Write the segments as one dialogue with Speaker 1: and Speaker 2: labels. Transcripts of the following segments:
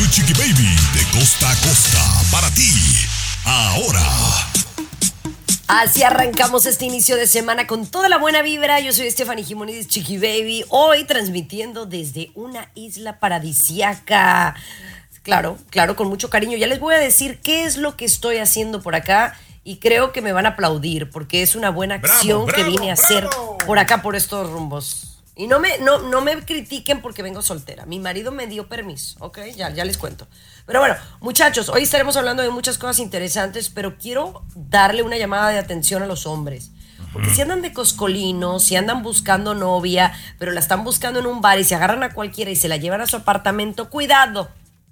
Speaker 1: Tu Chiqui Baby de costa a costa para ti. Ahora.
Speaker 2: Así arrancamos este inicio de semana con toda la buena vibra. Yo soy Stephanie Jimonidis Chiqui Baby, hoy transmitiendo desde una isla paradisiaca. Claro, claro, con mucho cariño. Ya les voy a decir qué es lo que estoy haciendo por acá y creo que me van a aplaudir porque es una buena acción que
Speaker 1: bravo,
Speaker 2: vine a hacer por acá, por estos rumbos. Y no me, no, no me critiquen porque vengo soltera. Mi marido me dio permiso, ¿ok? Ya, ya les cuento. Pero bueno, muchachos, hoy estaremos hablando de muchas cosas interesantes, pero quiero darle una llamada de atención a los hombres. Porque si andan de coscolinos, si andan buscando novia, pero la están buscando en un bar y se agarran a cualquiera y se la llevan a su apartamento, cuidado,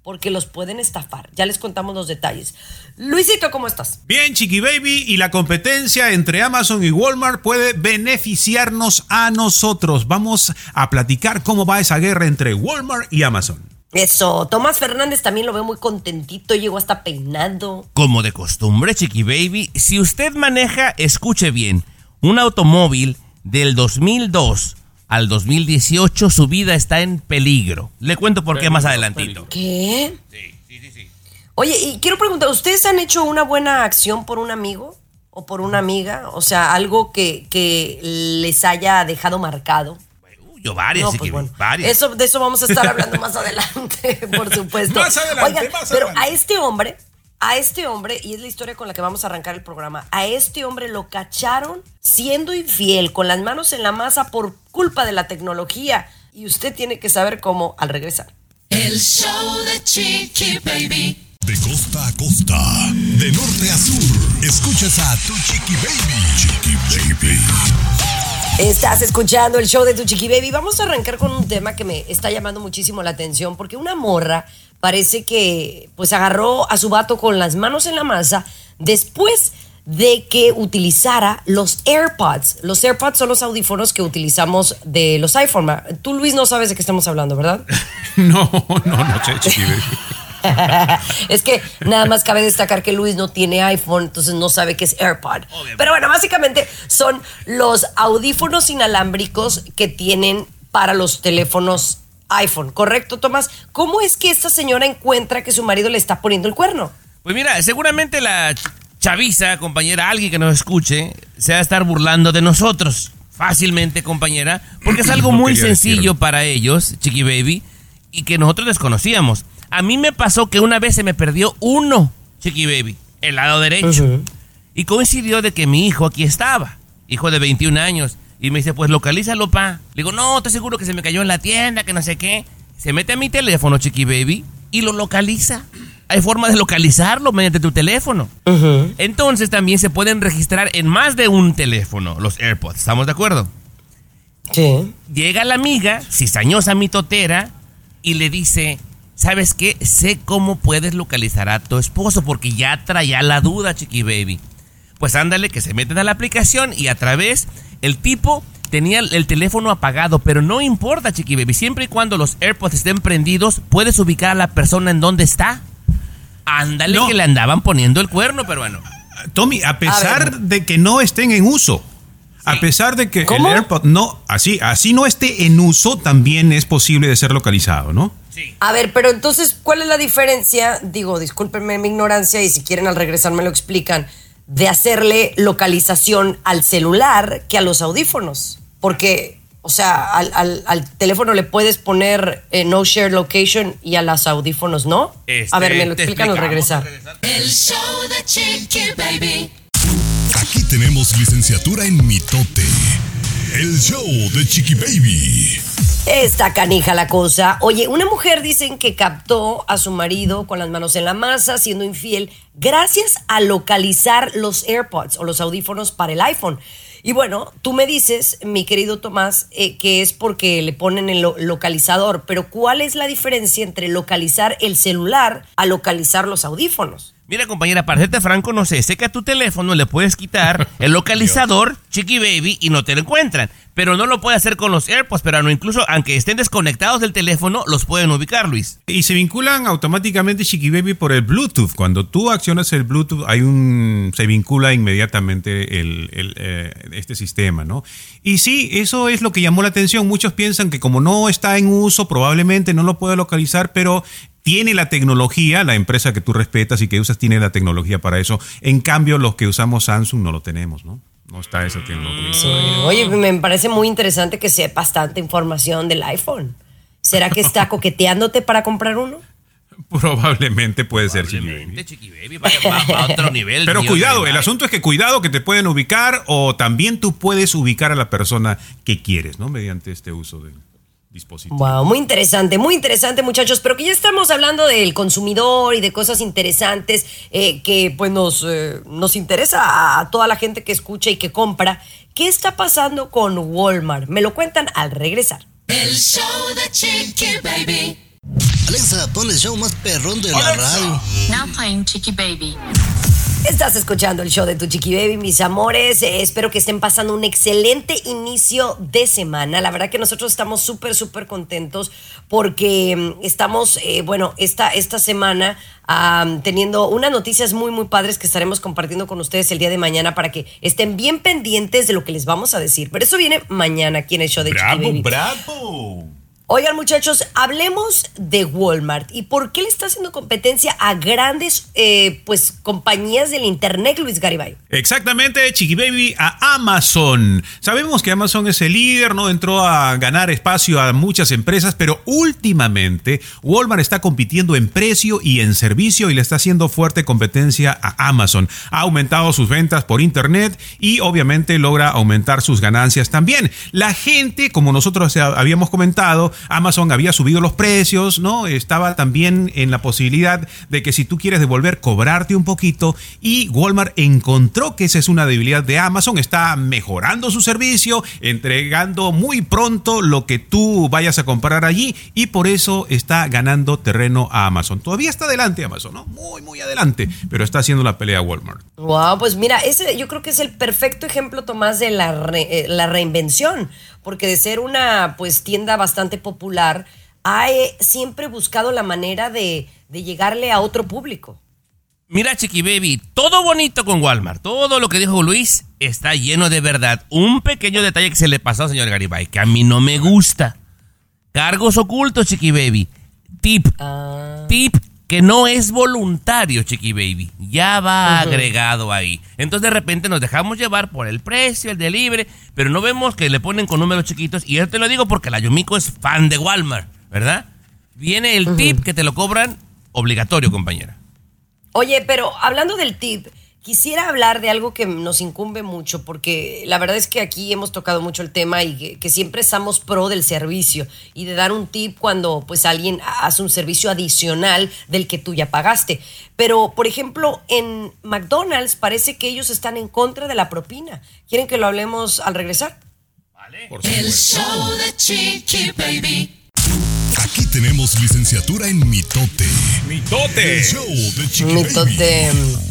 Speaker 2: porque los pueden estafar. Ya les contamos los detalles. Luisito, ¿cómo estás?
Speaker 3: Bien, Chiqui Baby, y la competencia entre Amazon y Walmart puede beneficiarnos a nosotros. Vamos a platicar cómo va esa guerra entre Walmart y Amazon.
Speaker 2: Eso, Tomás Fernández también lo veo muy contentito, llegó hasta peinado.
Speaker 4: Como de costumbre, Chiqui Baby, si usted maneja, escuche bien, un automóvil del 2002 al 2018, su vida está en peligro. Le cuento por qué más adelantito.
Speaker 2: ¿Qué? Oye, y quiero preguntar, ¿ustedes han hecho una buena acción por un amigo o por una amiga? O sea, algo que, que les haya dejado marcado.
Speaker 4: Yo varias,
Speaker 2: No,
Speaker 4: Chiqui
Speaker 2: pues bueno,
Speaker 4: varias.
Speaker 2: eso, de eso vamos a estar hablando más adelante, por supuesto.
Speaker 3: Más adelante,
Speaker 2: Oigan,
Speaker 3: más
Speaker 2: pero
Speaker 3: adelante.
Speaker 2: a este hombre, a este hombre, y es la historia con la que vamos a arrancar el programa, a este hombre lo cacharon siendo infiel, con las manos en la masa por culpa de la tecnología. Y usted tiene que saber cómo al regresar.
Speaker 5: El show de Chiqui Baby.
Speaker 1: De costa a costa, de norte a sur, escuchas a tu Chiqui Baby. Chiqui Baby.
Speaker 2: Estás escuchando el show de tu chiqui baby. Vamos a arrancar con un tema que me está llamando muchísimo la atención porque una morra parece que pues agarró a su vato con las manos en la masa después de que utilizara los AirPods. Los AirPods son los audífonos que utilizamos de los iPhone. Tú Luis no sabes de qué estamos hablando, ¿verdad?
Speaker 3: No, no, no Baby.
Speaker 2: es que nada más cabe destacar que Luis no tiene iPhone, entonces no sabe qué es AirPod. Pero bueno, básicamente son los audífonos inalámbricos que tienen para los teléfonos iPhone, ¿correcto, Tomás? ¿Cómo es que esta señora encuentra que su marido le está poniendo el cuerno?
Speaker 4: Pues mira, seguramente la chaviza, compañera, alguien que nos escuche, se va a estar burlando de nosotros. Fácilmente, compañera, porque es algo
Speaker 3: No
Speaker 4: muy sencillo
Speaker 3: decirlo.
Speaker 4: para ellos, Chiqui Baby, y que nosotros desconocíamos. A mí me pasó que una vez se me perdió uno, Chiqui Baby, el lado derecho. Y coincidió de que mi hijo aquí estaba, hijo de 21 años. Y me dice, pues localízalo, pa. Le digo, no, estoy seguro que se me cayó en la tienda, que no sé qué. Se mete a mi teléfono, Chiqui Baby, y lo localiza. Hay forma de localizarlo mediante tu teléfono. Entonces también se pueden registrar en más de un teléfono los AirPods. ¿Estamos de acuerdo?
Speaker 2: Sí.
Speaker 4: Llega la amiga, cizañosa mitotera, y le dice, ¿sabes qué? Sé cómo puedes localizar a tu esposo porque ya traía la duda, chiqui baby. Pues ándale, que se meten a la aplicación y a través, el tipo tenía el el teléfono apagado, pero no importa, chiqui baby. Siempre y cuando los AirPods estén prendidos, puedes ubicar a la persona en donde está. Ándale,
Speaker 3: No.
Speaker 4: que le andaban poniendo el cuerno, pero bueno.
Speaker 3: Tommy, a pesar de que no estén en uso, a
Speaker 4: Sí.
Speaker 3: pesar de que
Speaker 2: ¿Cómo?
Speaker 3: el AirPod no, así, así no esté en uso, también es posible de ser localizado, ¿no?
Speaker 2: A ver, pero entonces, ¿cuál es la diferencia? Digo, discúlpenme mi ignorancia y si quieren al regresar me lo explican, de hacerle localización al celular que a los audífonos. Porque O sea, al, al- al teléfono le puedes poner eh, no share location y a los audífonos no.
Speaker 4: Este,
Speaker 2: a ver, me lo explican al regresar.
Speaker 5: El show de Chiqui Baby.
Speaker 1: Aquí tenemos licenciatura en mitote. El show de Chiqui Baby.
Speaker 2: Está canija la cosa. Oye, una mujer dicen que captó a su marido con las manos en la masa, siendo infiel, gracias a localizar los AirPods o los audífonos para el iPhone. Y bueno, tú me dices, mi querido Tomás, eh, que es porque le ponen el lo- localizador, pero ¿cuál es la diferencia entre localizar el celular a localizar los audífonos?
Speaker 4: Mira, compañera, para serte franco, no sé, sé que a tu teléfono le puedes quitar el localizador, Chiqui Baby, y no te lo encuentran. Pero no lo puede hacer con los AirPods, pero no, incluso aunque estén desconectados del teléfono, los pueden ubicar, Luis.
Speaker 3: Y se vinculan automáticamente Chiqui Baby por el Bluetooth. Cuando tú accionas el Bluetooth, hay un se vincula inmediatamente el, el, eh, este sistema, ¿no? Y sí, eso es lo que llamó la atención. Muchos piensan que como no está en uso, probablemente no lo puede localizar, pero tiene la tecnología, la empresa que tú respetas y que usas tiene la tecnología para eso. En cambio, los que usamos Samsung no lo tenemos, ¿no? No está esa tecnología.
Speaker 2: Oye, me parece muy interesante que sepas tanta información del iPhone. ¿Será que está coqueteándote para comprar uno?
Speaker 3: Probablemente puede ser Chiqui Baby.
Speaker 4: Probablemente, Chiqui Baby, va, va- va a otro nivel.
Speaker 3: Pero cuidado, el asunto es que cuidado que te pueden ubicar o también tú puedes ubicar a la persona que quieres, ¿no? Mediante este uso del dispositivo.
Speaker 2: Wow, muy interesante, muy interesante muchachos, pero que ya estamos hablando del consumidor y de cosas interesantes eh, que pues nos, eh, nos interesa a, toda la gente que escucha y que compra. ¿Qué está pasando con Walmart? Me lo cuentan al regresar.
Speaker 5: El show de Chiqui Baby.
Speaker 6: Alexa, pon el show más perrón de la radio.
Speaker 7: Now playing Chicky Baby.
Speaker 2: Estás escuchando el show de Tu Chiqui Baby, mis amores. Eh, espero que estén pasando un excelente inicio de semana. La verdad que nosotros estamos súper, súper contentos porque mm, estamos, eh, bueno, esta, esta semana teniendo unas noticias muy, muy padres que estaremos compartiendo con ustedes el día de mañana para que estén bien pendientes de lo que les vamos a decir. Pero eso viene mañana aquí en el show de Chiqui Baby.
Speaker 3: bravo.
Speaker 2: Oigan, muchachos, hablemos de Walmart y por qué le está haciendo competencia a grandes eh, pues compañías del internet, Luis Garibay.
Speaker 3: Exactamente, Chiqui Baby a Amazon. Sabemos que Amazon es el líder, no entró a ganar espacio a muchas empresas, pero últimamente Walmart está compitiendo en precio y en servicio y le está haciendo fuerte competencia a Amazon. Ha aumentado sus ventas por internet y obviamente logra aumentar sus ganancias también. La gente, como nosotros habíamos comentado, Amazon había subido los precios, ¿no? Estaba también en la posibilidad de que si tú quieres devolver, cobrarte un poquito y Walmart encontró que esa es una debilidad de Amazon, está mejorando su servicio, entregando muy pronto lo que tú vayas a comprar allí y por eso está ganando terreno a Amazon. Todavía está adelante Amazon, ¿no? Muy, muy adelante, pero está haciendo la pelea Walmart.
Speaker 2: Wow, pues mira, ese yo creo que es el perfecto ejemplo, Tomás, de la, eh, la reinvención, porque de ser una pues tienda bastante popular, ha eh, siempre buscado la manera de, de llegarle a otro público.
Speaker 4: Mira, Chiqui Baby, todo bonito con Walmart. Todo lo que dijo Luis está lleno de verdad. Un pequeño detalle que se le pasó al señor Garibay, que a mí no me gusta. Cargos ocultos, Chiqui Baby. Tip. Tip que no es voluntario, Chiqui Baby. Ya va agregado ahí. Entonces de repente nos dejamos llevar por el precio, el delivery, pero no vemos que le ponen con números chiquitos. Y yo te lo digo porque la Yumiko es fan de Walmart, ¿verdad? Viene el tip que te lo cobran obligatorio, compañera.
Speaker 2: Oye, pero hablando del tip, quisiera hablar de algo que nos incumbe mucho, porque la verdad es que aquí hemos tocado mucho el tema y que, que siempre estamos pro del servicio y de dar un tip cuando pues alguien hace un servicio adicional del que tú ya pagaste. Pero, por ejemplo, en McDonald's parece que ellos están en contra de la propina. ¿Quieren que lo hablemos al regresar?
Speaker 5: El show de Chiqui Baby.
Speaker 1: Aquí tenemos licenciatura en mitote.
Speaker 3: Mitote.
Speaker 1: El show de Chiqui
Speaker 2: Mitote.
Speaker 1: Baby.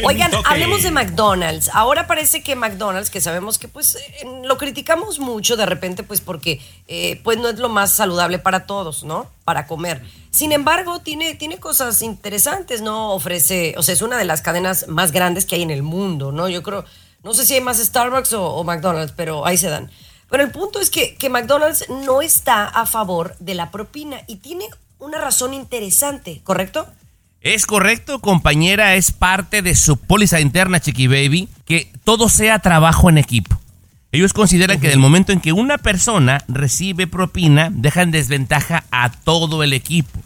Speaker 2: Oigan, hablemos de McDonald's. Ahora parece que McDonald's, que sabemos que pues eh, lo criticamos mucho de repente pues porque eh, pues no es lo más saludable para todos, ¿no? Para comer. Sin embargo, tiene, tiene cosas interesantes, ¿no? Ofrece, o sea, es una de las cadenas más grandes que hay en el mundo, ¿no? Yo creo, no sé si hay más Starbucks o, o McDonald's, pero ahí se dan. Pero el punto es que, que McDonald's no está a favor de la propina y tiene una razón interesante, ¿correcto?
Speaker 4: Es correcto, compañera, es parte de su póliza interna, Chiqui Baby, que todo sea trabajo en equipo. Ellos consideran que en el momento en que una persona recibe propina, deja en desventaja a todo el equipo.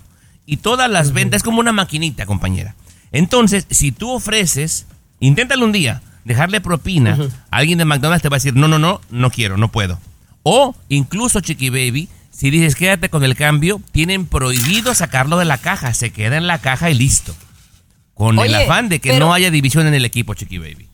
Speaker 4: Y todas las ventas es como una maquinita, compañera. Entonces, si tú ofreces, inténtalo un día, dejarle propina, alguien de McDonald's te va a decir, no, no, no, no quiero, no puedo. O incluso, Chiqui Baby, si dices quédate con el cambio, tienen prohibido sacarlo de la caja, se queda en la caja y listo. Con el afán de que
Speaker 2: pero-
Speaker 4: no haya división en el equipo, Chiqui Baby.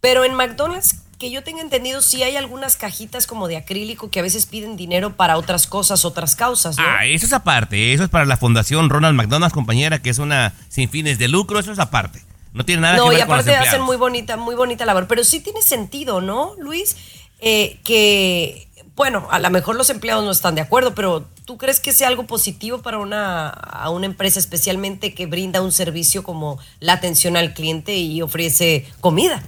Speaker 2: Pero en McDonald's, que yo tenga entendido, sí hay algunas cajitas como de acrílico que a veces piden dinero para otras cosas, otras causas, ¿no?
Speaker 4: Ah, eso es aparte. Eso es para la Fundación Ronald McDonald, compañera, que es una sin fines de lucro. Eso es aparte. No tiene nada
Speaker 2: no,
Speaker 4: que
Speaker 2: y
Speaker 4: ver con los
Speaker 2: aparte hacen muy bonita, muy bonita labor. Pero sí tiene sentido, ¿no, Luis? Eh, que, bueno, a lo mejor los empleados no están de acuerdo, pero ¿tú crees que sea algo positivo para una, a una empresa, especialmente que brinda un servicio como la atención al cliente y ofrece comida?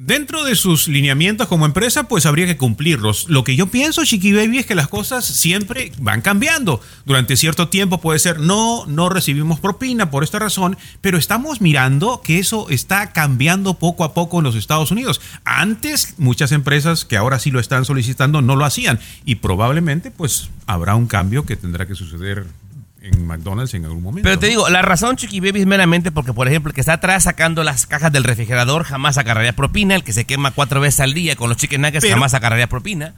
Speaker 3: Dentro de sus lineamientos como empresa, pues habría que cumplirlos. Lo que yo pienso, Chiqui Baby, es que las cosas siempre van cambiando. Durante cierto tiempo puede ser, no, no recibimos propina por esta razón, pero estamos mirando que eso está cambiando poco a poco en los Estados Unidos. Antes, muchas empresas que ahora sí lo están solicitando no lo hacían y probablemente pues habrá un cambio que tendrá que suceder en McDonald's en algún momento.
Speaker 4: Pero te
Speaker 3: ¿no?
Speaker 4: digo, la razón, Chiqui Baby, es meramente porque, por ejemplo, el que está atrás sacando las cajas del refrigerador jamás agarraría propina. El que se quema cuatro veces al día con los chicken nuggets
Speaker 3: Pero-
Speaker 4: jamás agarraría propina.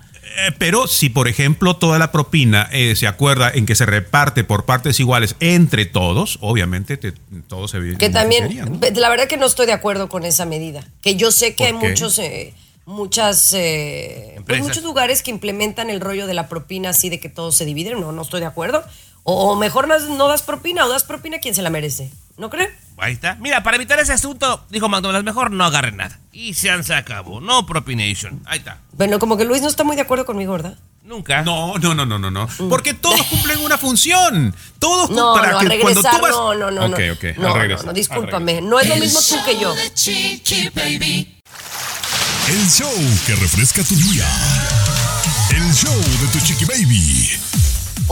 Speaker 3: Eh, pero si, por ejemplo, toda la propina eh, se acuerda en que se reparte por partes iguales entre todos, obviamente te- todos se
Speaker 2: Que también,
Speaker 3: ¿no?
Speaker 2: la verdad que no estoy de acuerdo con esa medida. Que yo sé que hay muchos, eh, muchas, eh, pues muchos lugares que implementan el rollo de la propina así de que todos se dividen. No, no estoy de acuerdo. O, o mejor no, no das propina o das propina a quien se la merece. ¿No creen?
Speaker 4: Ahí está. Mira, para evitar ese asunto, dijo McDonald's, mejor no agarren nada. Y se se acabó. No propination. Ahí está.
Speaker 2: Bueno, como que Luis no está muy de acuerdo conmigo, ¿verdad?
Speaker 4: Nunca.
Speaker 3: No, no, no, no, no, no. Porque todos cumplen una función. Todos
Speaker 2: Mm. No,
Speaker 3: para
Speaker 2: no,
Speaker 3: que cuando tú vas.
Speaker 2: no, no, no.
Speaker 3: Ok,
Speaker 2: no. No, no,
Speaker 3: regresar,
Speaker 2: no, discúlpame. No es lo mismo tú que yo.
Speaker 5: show de Chiqui Baby.
Speaker 1: El show que refresca tu día. El show de tu chiqui baby.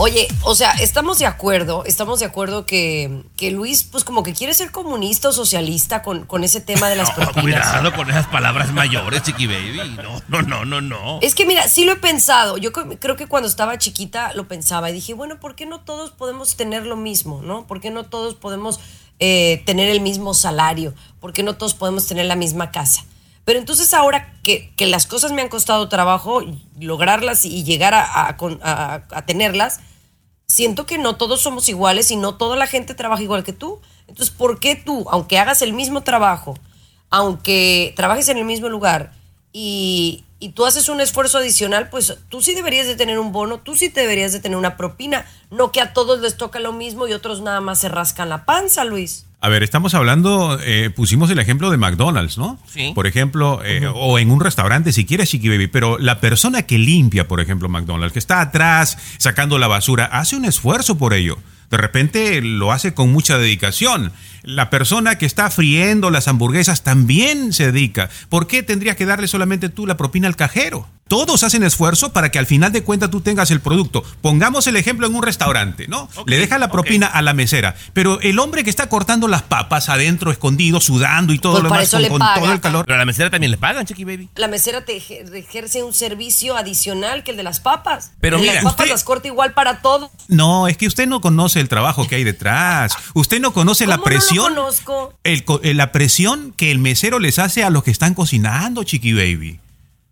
Speaker 2: Oye, o sea, estamos de acuerdo, estamos de acuerdo que, que Luis, pues como que quiere ser comunista o socialista con, con ese tema de las
Speaker 4: No,
Speaker 2: propinas.
Speaker 4: cuidado con esas palabras mayores, Chiqui Baby. No, no, no, no, no.
Speaker 2: Es que mira, sí lo he pensado. Yo cre- creo que cuando estaba chiquita lo pensaba y dije, bueno, ¿por qué no todos podemos tener lo mismo? ¿No? ¿Por qué no todos podemos eh, tener el mismo salario? ¿Por qué no todos podemos tener la misma casa? Pero entonces ahora que, que las cosas me han costado trabajo, lograrlas y llegar a, a a- a tenerlas, siento que no todos somos iguales y no toda la gente trabaja igual que tú. Entonces, ¿por qué tú, aunque hagas el mismo trabajo, aunque trabajes en el mismo lugar y, y tú haces un esfuerzo adicional, pues tú sí deberías de tener un bono, tú sí deberías de tener una propina, no que a todos les toca lo mismo y otros nada más se rascan la panza, Luis.
Speaker 3: A ver, estamos hablando, eh, pusimos el ejemplo de McDonald's, ¿no?
Speaker 4: Sí.
Speaker 3: Por ejemplo, eh, o en un restaurante si quieres, Chiqui Baby, pero la persona que limpia, por ejemplo, McDonald's, que está atrás sacando la basura, hace un esfuerzo por ello. De repente lo hace con mucha dedicación. La persona que está friendo las hamburguesas también se dedica. ¿Por qué tendrías que darle solamente tú la propina al cajero? Todos hacen esfuerzo para que al final de cuentas tú tengas el producto. Pongamos el ejemplo en un restaurante, ¿no? Le deja la propina a la mesera, pero el hombre que está cortando las papas adentro, escondido, sudando y todo
Speaker 2: Pues
Speaker 3: lo demás con, todo el calor.
Speaker 4: Pero a la mesera también le pagan, Chiqui Baby.
Speaker 2: La mesera te ejer- ejerce un servicio adicional que el de las papas.
Speaker 4: Pero mira,
Speaker 2: las papas
Speaker 3: usted-
Speaker 2: las corta igual para todos.
Speaker 3: No, es que usted no conoce el trabajo que hay detrás. Usted no conoce la
Speaker 2: ¿Cómo no lo
Speaker 3: presión.
Speaker 2: conozco?
Speaker 3: el co- eh, la presión que el mesero les hace a los que están cocinando, Chiqui Baby.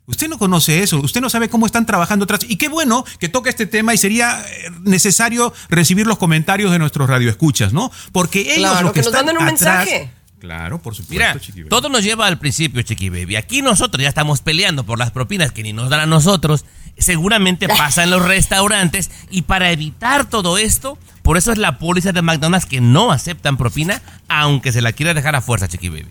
Speaker 3: Usted no conoce eso, usted no sabe cómo están trabajando atrás. Y qué bueno que toca este tema y sería eh, necesario recibir los comentarios de nuestros radioescuchas, ¿no? Porque ellos
Speaker 2: Claro,
Speaker 3: los que,
Speaker 2: que nos
Speaker 3: están
Speaker 2: manden un
Speaker 3: atrás-
Speaker 2: mensaje.
Speaker 3: Claro, por supuesto,
Speaker 4: Mira,
Speaker 3: Chiqui Baby.
Speaker 4: todo nos lleva al principio, Chiqui Baby. Aquí nosotros ya estamos peleando por las propinas que ni nos dan a nosotros. Seguramente pasa en los restaurantes. Y para evitar todo esto, por eso es la póliza de McDonald's que no aceptan propina, aunque se la quiera dejar a fuerza, Chiqui Baby.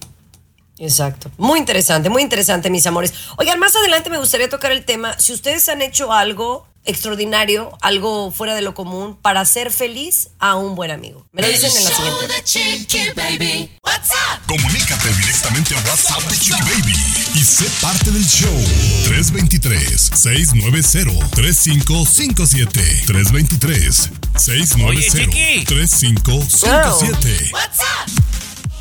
Speaker 2: Exacto. Muy interesante, muy interesante, mis amores. Oigan, más adelante me gustaría tocar el tema. Si ustedes han hecho algo extraordinario, algo fuera de lo común, para hacer feliz a un buen amigo. Me lo
Speaker 5: El
Speaker 2: dicen en la siguiente.
Speaker 5: de Chiqui Baby. What's up?
Speaker 1: Comunícate directamente a WhatsApp de Chiqui Baby y sé parte del show. 323-690-3557. 323-690-3557.
Speaker 5: What's up?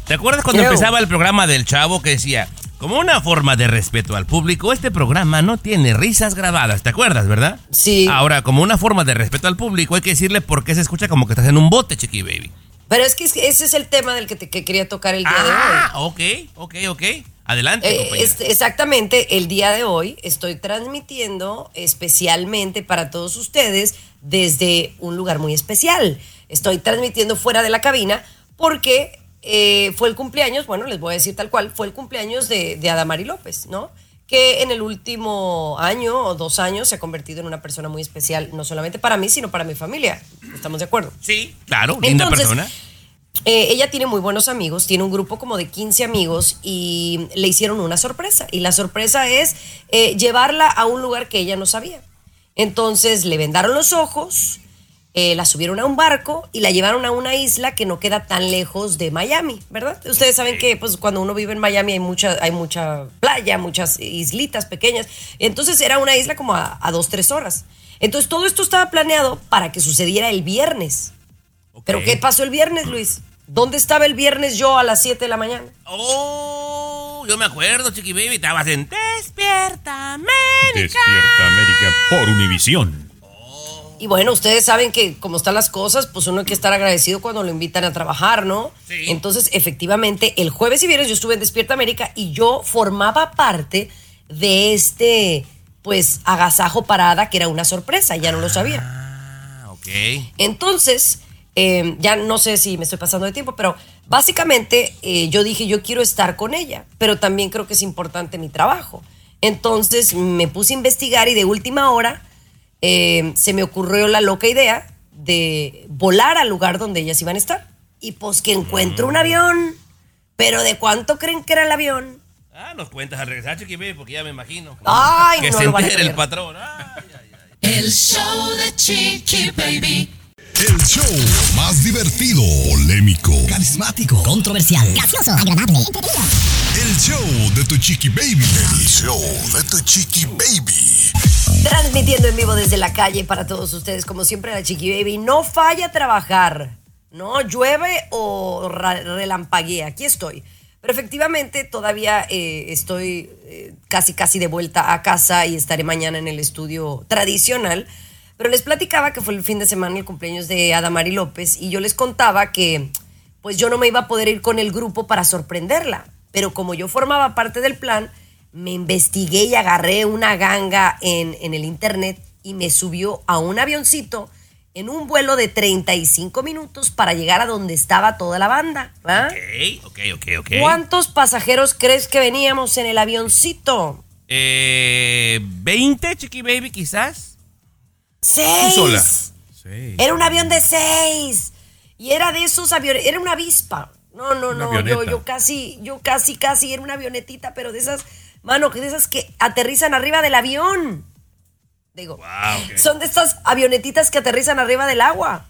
Speaker 4: ¿Te acuerdas cuando empezaba el programa del chavo que decía, Como una forma de respeto al público, este programa no tiene risas grabadas, ¿te acuerdas, verdad?
Speaker 2: Sí.
Speaker 4: Ahora, como una forma de respeto al público, hay que decirle por qué se escucha como que estás en un bote, Chiqui Baby.
Speaker 2: Pero es que ese es el tema del que, te, que quería tocar el día
Speaker 4: Ah,
Speaker 2: de hoy.
Speaker 4: ok, ok, ok. Adelante,
Speaker 2: Eh, este, exactamente, el día de hoy estoy transmitiendo especialmente para todos ustedes desde un lugar muy especial. Estoy transmitiendo fuera de la cabina porque eh, fue el cumpleaños, bueno, les voy a decir tal cual, fue el cumpleaños de, de Adamari López, ¿no? Que en el último año o dos años se ha convertido en una persona muy especial, no solamente para mí, sino para mi familia. ¿Estamos de acuerdo?
Speaker 4: Sí, claro, linda
Speaker 2: Entonces,
Speaker 4: persona.
Speaker 2: Eh, ella tiene muy buenos amigos, tiene un grupo como de 15 amigos y le hicieron una sorpresa. Y la sorpresa es eh, llevarla a un lugar que ella no sabía. Entonces le vendaron los ojos, eh, la subieron a un barco y la llevaron a una isla que no queda tan lejos de Miami, ¿verdad? Ustedes saben que pues, cuando uno vive en Miami hay mucha, hay mucha playa, muchas islitas pequeñas. Entonces era una isla como a, a dos, tres horas. Entonces todo esto estaba planeado para que sucediera el viernes. ¿Pero qué pasó el viernes, Luis? ¿Dónde estaba el viernes yo a las 7 de la mañana?
Speaker 4: Oh, yo me acuerdo, Chiqui Baby, estabas en Despierta América.
Speaker 3: Despierta América por Univisión.
Speaker 2: Y bueno, ustedes saben que como están las cosas, pues uno hay que estar agradecido cuando lo invitan a trabajar, ¿no?
Speaker 4: Sí.
Speaker 2: Entonces, efectivamente, el jueves y viernes yo estuve en Despierta América y yo formaba parte de este, pues, agasajo parada que era una sorpresa, ya no lo sabía.
Speaker 4: Ah, ok.
Speaker 2: Entonces, eh, ya no sé si me estoy pasando de tiempo, pero básicamente eh, yo dije, yo quiero estar con ella, pero también creo que es importante mi trabajo. Entonces me puse a investigar y de última hora eh, se me ocurrió la loca idea de volar al lugar donde ellas iban a estar. Y pues que encuentro un avión, pero ¿de cuánto creen que era el avión?
Speaker 4: Ah, nos cuentas al regresar, Chiqui Baby, porque ya me imagino.
Speaker 2: Ay,
Speaker 4: que
Speaker 2: no
Speaker 4: se
Speaker 2: lo
Speaker 4: entere el patrón. Ay, ay, ay.
Speaker 5: El show de Chiqui Baby.
Speaker 1: El show más divertido, polémico,
Speaker 6: Carismático.
Speaker 8: Controversial. Gracioso. Agradable.
Speaker 1: el show de tu chiqui baby. El show de tu chiqui baby.
Speaker 2: Transmitiendo en vivo desde la calle para todos ustedes, como siempre, la Chiqui Baby. No falla trabajar, ¿no? Llueve o relampaguea. Aquí estoy. Pero efectivamente todavía eh, estoy eh, casi, casi de vuelta a casa y estaré mañana en el estudio tradicional. Pero les platicaba que fue el fin de semana el cumpleaños de Adamari López y yo les contaba que pues yo no me iba a poder ir con el grupo para sorprenderla. Pero como yo formaba parte del plan, me investigué y agarré una ganga en, en el internet y me subió a un avioncito en un vuelo de 35 minutos para llegar a donde estaba toda la banda. ¿va?
Speaker 4: Ok, ok, ok, ok.
Speaker 2: ¿Cuántos pasajeros crees que veníamos en el avioncito?
Speaker 4: Eh, ¿20, Chiqui Baby, quizás?
Speaker 2: ¡Seis!
Speaker 3: sola.
Speaker 2: Era un avión de seis. Y era de esos aviones, era una avispa. No, no,
Speaker 3: Una
Speaker 2: no, yo, yo casi, yo casi, casi era una avionetita, pero de esas, mano, que de esas que aterrizan arriba del avión. Digo, son de estas avionetitas que aterrizan arriba del agua.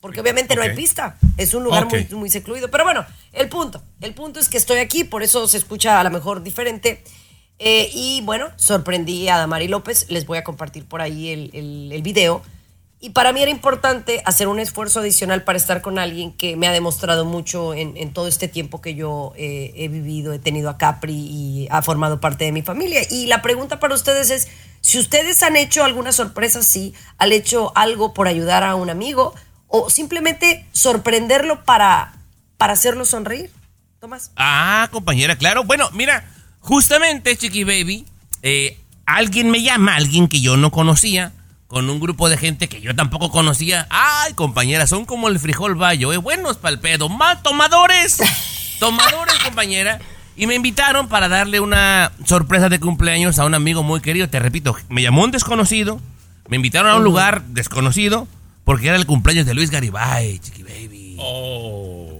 Speaker 2: Porque obviamente no hay pista. Es un lugar muy, muy secluido. Pero bueno, el punto. El punto es que estoy aquí, por eso se escucha a lo mejor diferente. Eh, y bueno, sorprendí a Damari López. Les voy a compartir por ahí el, el- el video. Y para mí era importante hacer un esfuerzo adicional para estar con alguien que me ha demostrado mucho en, en todo este tiempo que yo eh, he vivido, he tenido a Capri y ha formado parte de mi familia. Y la pregunta para ustedes es, si ustedes han hecho alguna sorpresa así, han hecho algo por ayudar a un amigo o simplemente sorprenderlo para, para hacerlo sonreír. Tomás.
Speaker 4: Ah, compañera, claro. Bueno, mira, justamente, Chiqui Baby, eh, alguien me llama, alguien que yo no conocía, con un grupo de gente que yo tampoco conocía. Ay, compañera, son como el frijol bayo, ¿eh? Buenos pa'l pedo, mal tomadores. Tomadores, compañera. Y me invitaron para darle una sorpresa de cumpleaños a un amigo muy querido. Te repito, me llamó un desconocido, me invitaron a un lugar desconocido, porque era el cumpleaños de Luis Garibay, Chiqui Baby.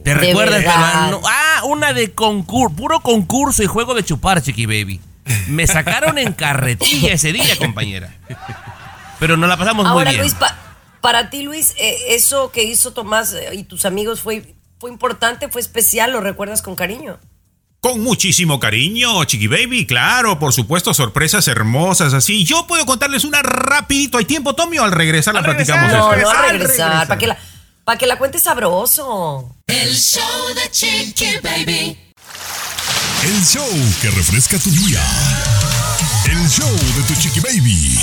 Speaker 4: ¿Te
Speaker 2: De
Speaker 4: recuerdas? Ah, una de concurso, puro concurso y juego de chupar, Chiqui Baby. Me sacaron en carretilla ese día, compañera. Pero nos la pasamos muy
Speaker 2: Ahora,
Speaker 4: bien.
Speaker 2: Luis, pa- para ti, Luis, eh, eso que hizo Tomás eh, y tus amigos fue, fue importante, fue especial, lo recuerdas con cariño.
Speaker 3: Con muchísimo cariño, Chiqui Baby, claro, por supuesto, sorpresas hermosas así. Yo puedo contarles una rapidito. ¿Hay tiempo, Tommy, o al regresar la
Speaker 4: Al
Speaker 3: platicamos?
Speaker 4: regresar.
Speaker 2: No,
Speaker 3: después?
Speaker 2: no a
Speaker 3: Al
Speaker 2: regresar, para que la, para que la cuente sabroso.
Speaker 5: El show de Chiqui Baby.
Speaker 1: El El show que refresca tu día. El show de tu chiqui baby.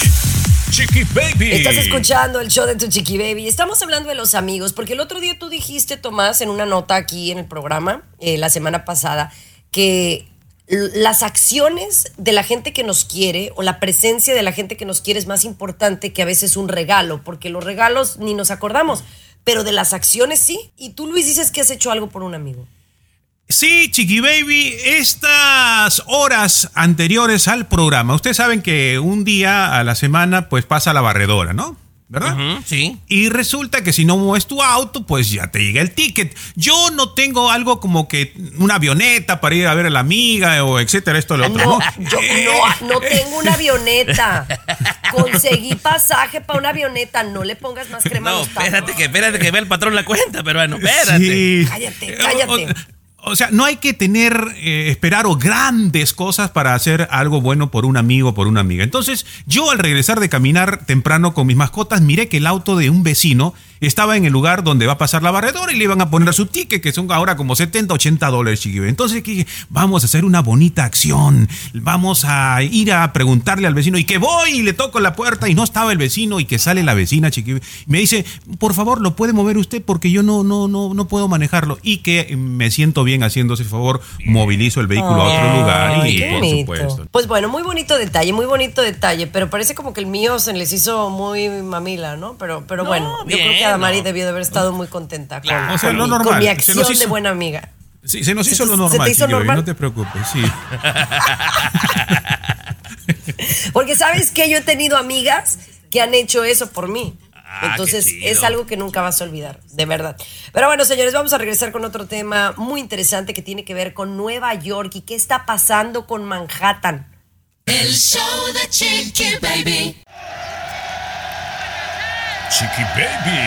Speaker 3: Chiqui Baby.
Speaker 2: Estás escuchando el show de tu chiqui baby. Estamos hablando de los amigos, porque el otro día tú dijiste, Tomás, en una nota aquí en el programa, eh, la semana pasada, que las acciones de la gente que nos quiere o la presencia de la gente que nos quiere es más importante que a veces un regalo, porque los regalos ni nos acordamos, pero de las acciones sí. Y tú, Luis, dices que has hecho algo por un amigo.
Speaker 3: Sí, Chiqui Baby, estas horas anteriores al programa, ustedes saben que un día a la semana pues pasa la barredora, ¿no? ¿Verdad?
Speaker 4: Sí.
Speaker 3: Y resulta que si no mueves tu auto, pues ya te llega el ticket. Yo no tengo algo como que una avioneta para ir a ver a la amiga o etcétera, esto, lo otro,
Speaker 2: No,
Speaker 3: ¿no?
Speaker 2: yo no, no tengo una avioneta. Conseguí pasaje para una avioneta. No le pongas más crema a
Speaker 4: No,
Speaker 2: los tacos.
Speaker 4: espérate que, espérate que ve el patrón la cuenta, pero bueno, espérate.
Speaker 3: Sí.
Speaker 2: Cállate, cállate.
Speaker 3: O, o sea, no hay que tener, eh, esperar o grandes cosas para hacer algo bueno por un amigo o por una amiga. Entonces, yo al regresar de caminar temprano con mis mascotas, miré que el auto de un vecino estaba en el lugar donde va a pasar la barredora y le iban a poner su ticket, que son ahora como 70, 80 dólares, chiqui. Entonces dije, vamos a hacer una bonita acción. Vamos a ir a preguntarle al vecino y que voy y le toco la puerta y no estaba el vecino y que sale la vecina, chiqui. Me dice, por favor, ¿lo puede mover usted? Porque yo no, no, no, no puedo manejarlo. Y que me siento bien haciendo ese favor, movilizo el vehículo a otro lugar y
Speaker 2: qué
Speaker 3: por
Speaker 2: bonito.
Speaker 3: supuesto.
Speaker 2: Pues bueno, muy bonito detalle, muy bonito detalle, pero parece como que el mío se les hizo muy mamila, ¿no? Pero, pero
Speaker 4: No,
Speaker 2: bueno, yo creo que Adamari
Speaker 4: no.
Speaker 2: debió de haber estado muy contenta con,
Speaker 4: Claro.
Speaker 3: O sea,
Speaker 2: con
Speaker 3: lo
Speaker 2: mi,
Speaker 3: normal,
Speaker 2: con mi
Speaker 3: se
Speaker 2: acción de buena amiga.
Speaker 3: Sí, se nos hizo lo
Speaker 2: ¿Se te
Speaker 3: normal,
Speaker 2: hizo normal?
Speaker 3: no te preocupes, sí.
Speaker 2: Porque sabes que yo he tenido amigas que han hecho eso por mí.
Speaker 4: Ah,
Speaker 2: Entonces es algo que nunca vas a olvidar, de verdad. Pero bueno, señores, vamos a regresar con otro tema muy interesante que tiene que ver con Nueva York y qué está pasando con Manhattan.
Speaker 5: El show de Chiqui Baby.
Speaker 3: Chiqui Baby.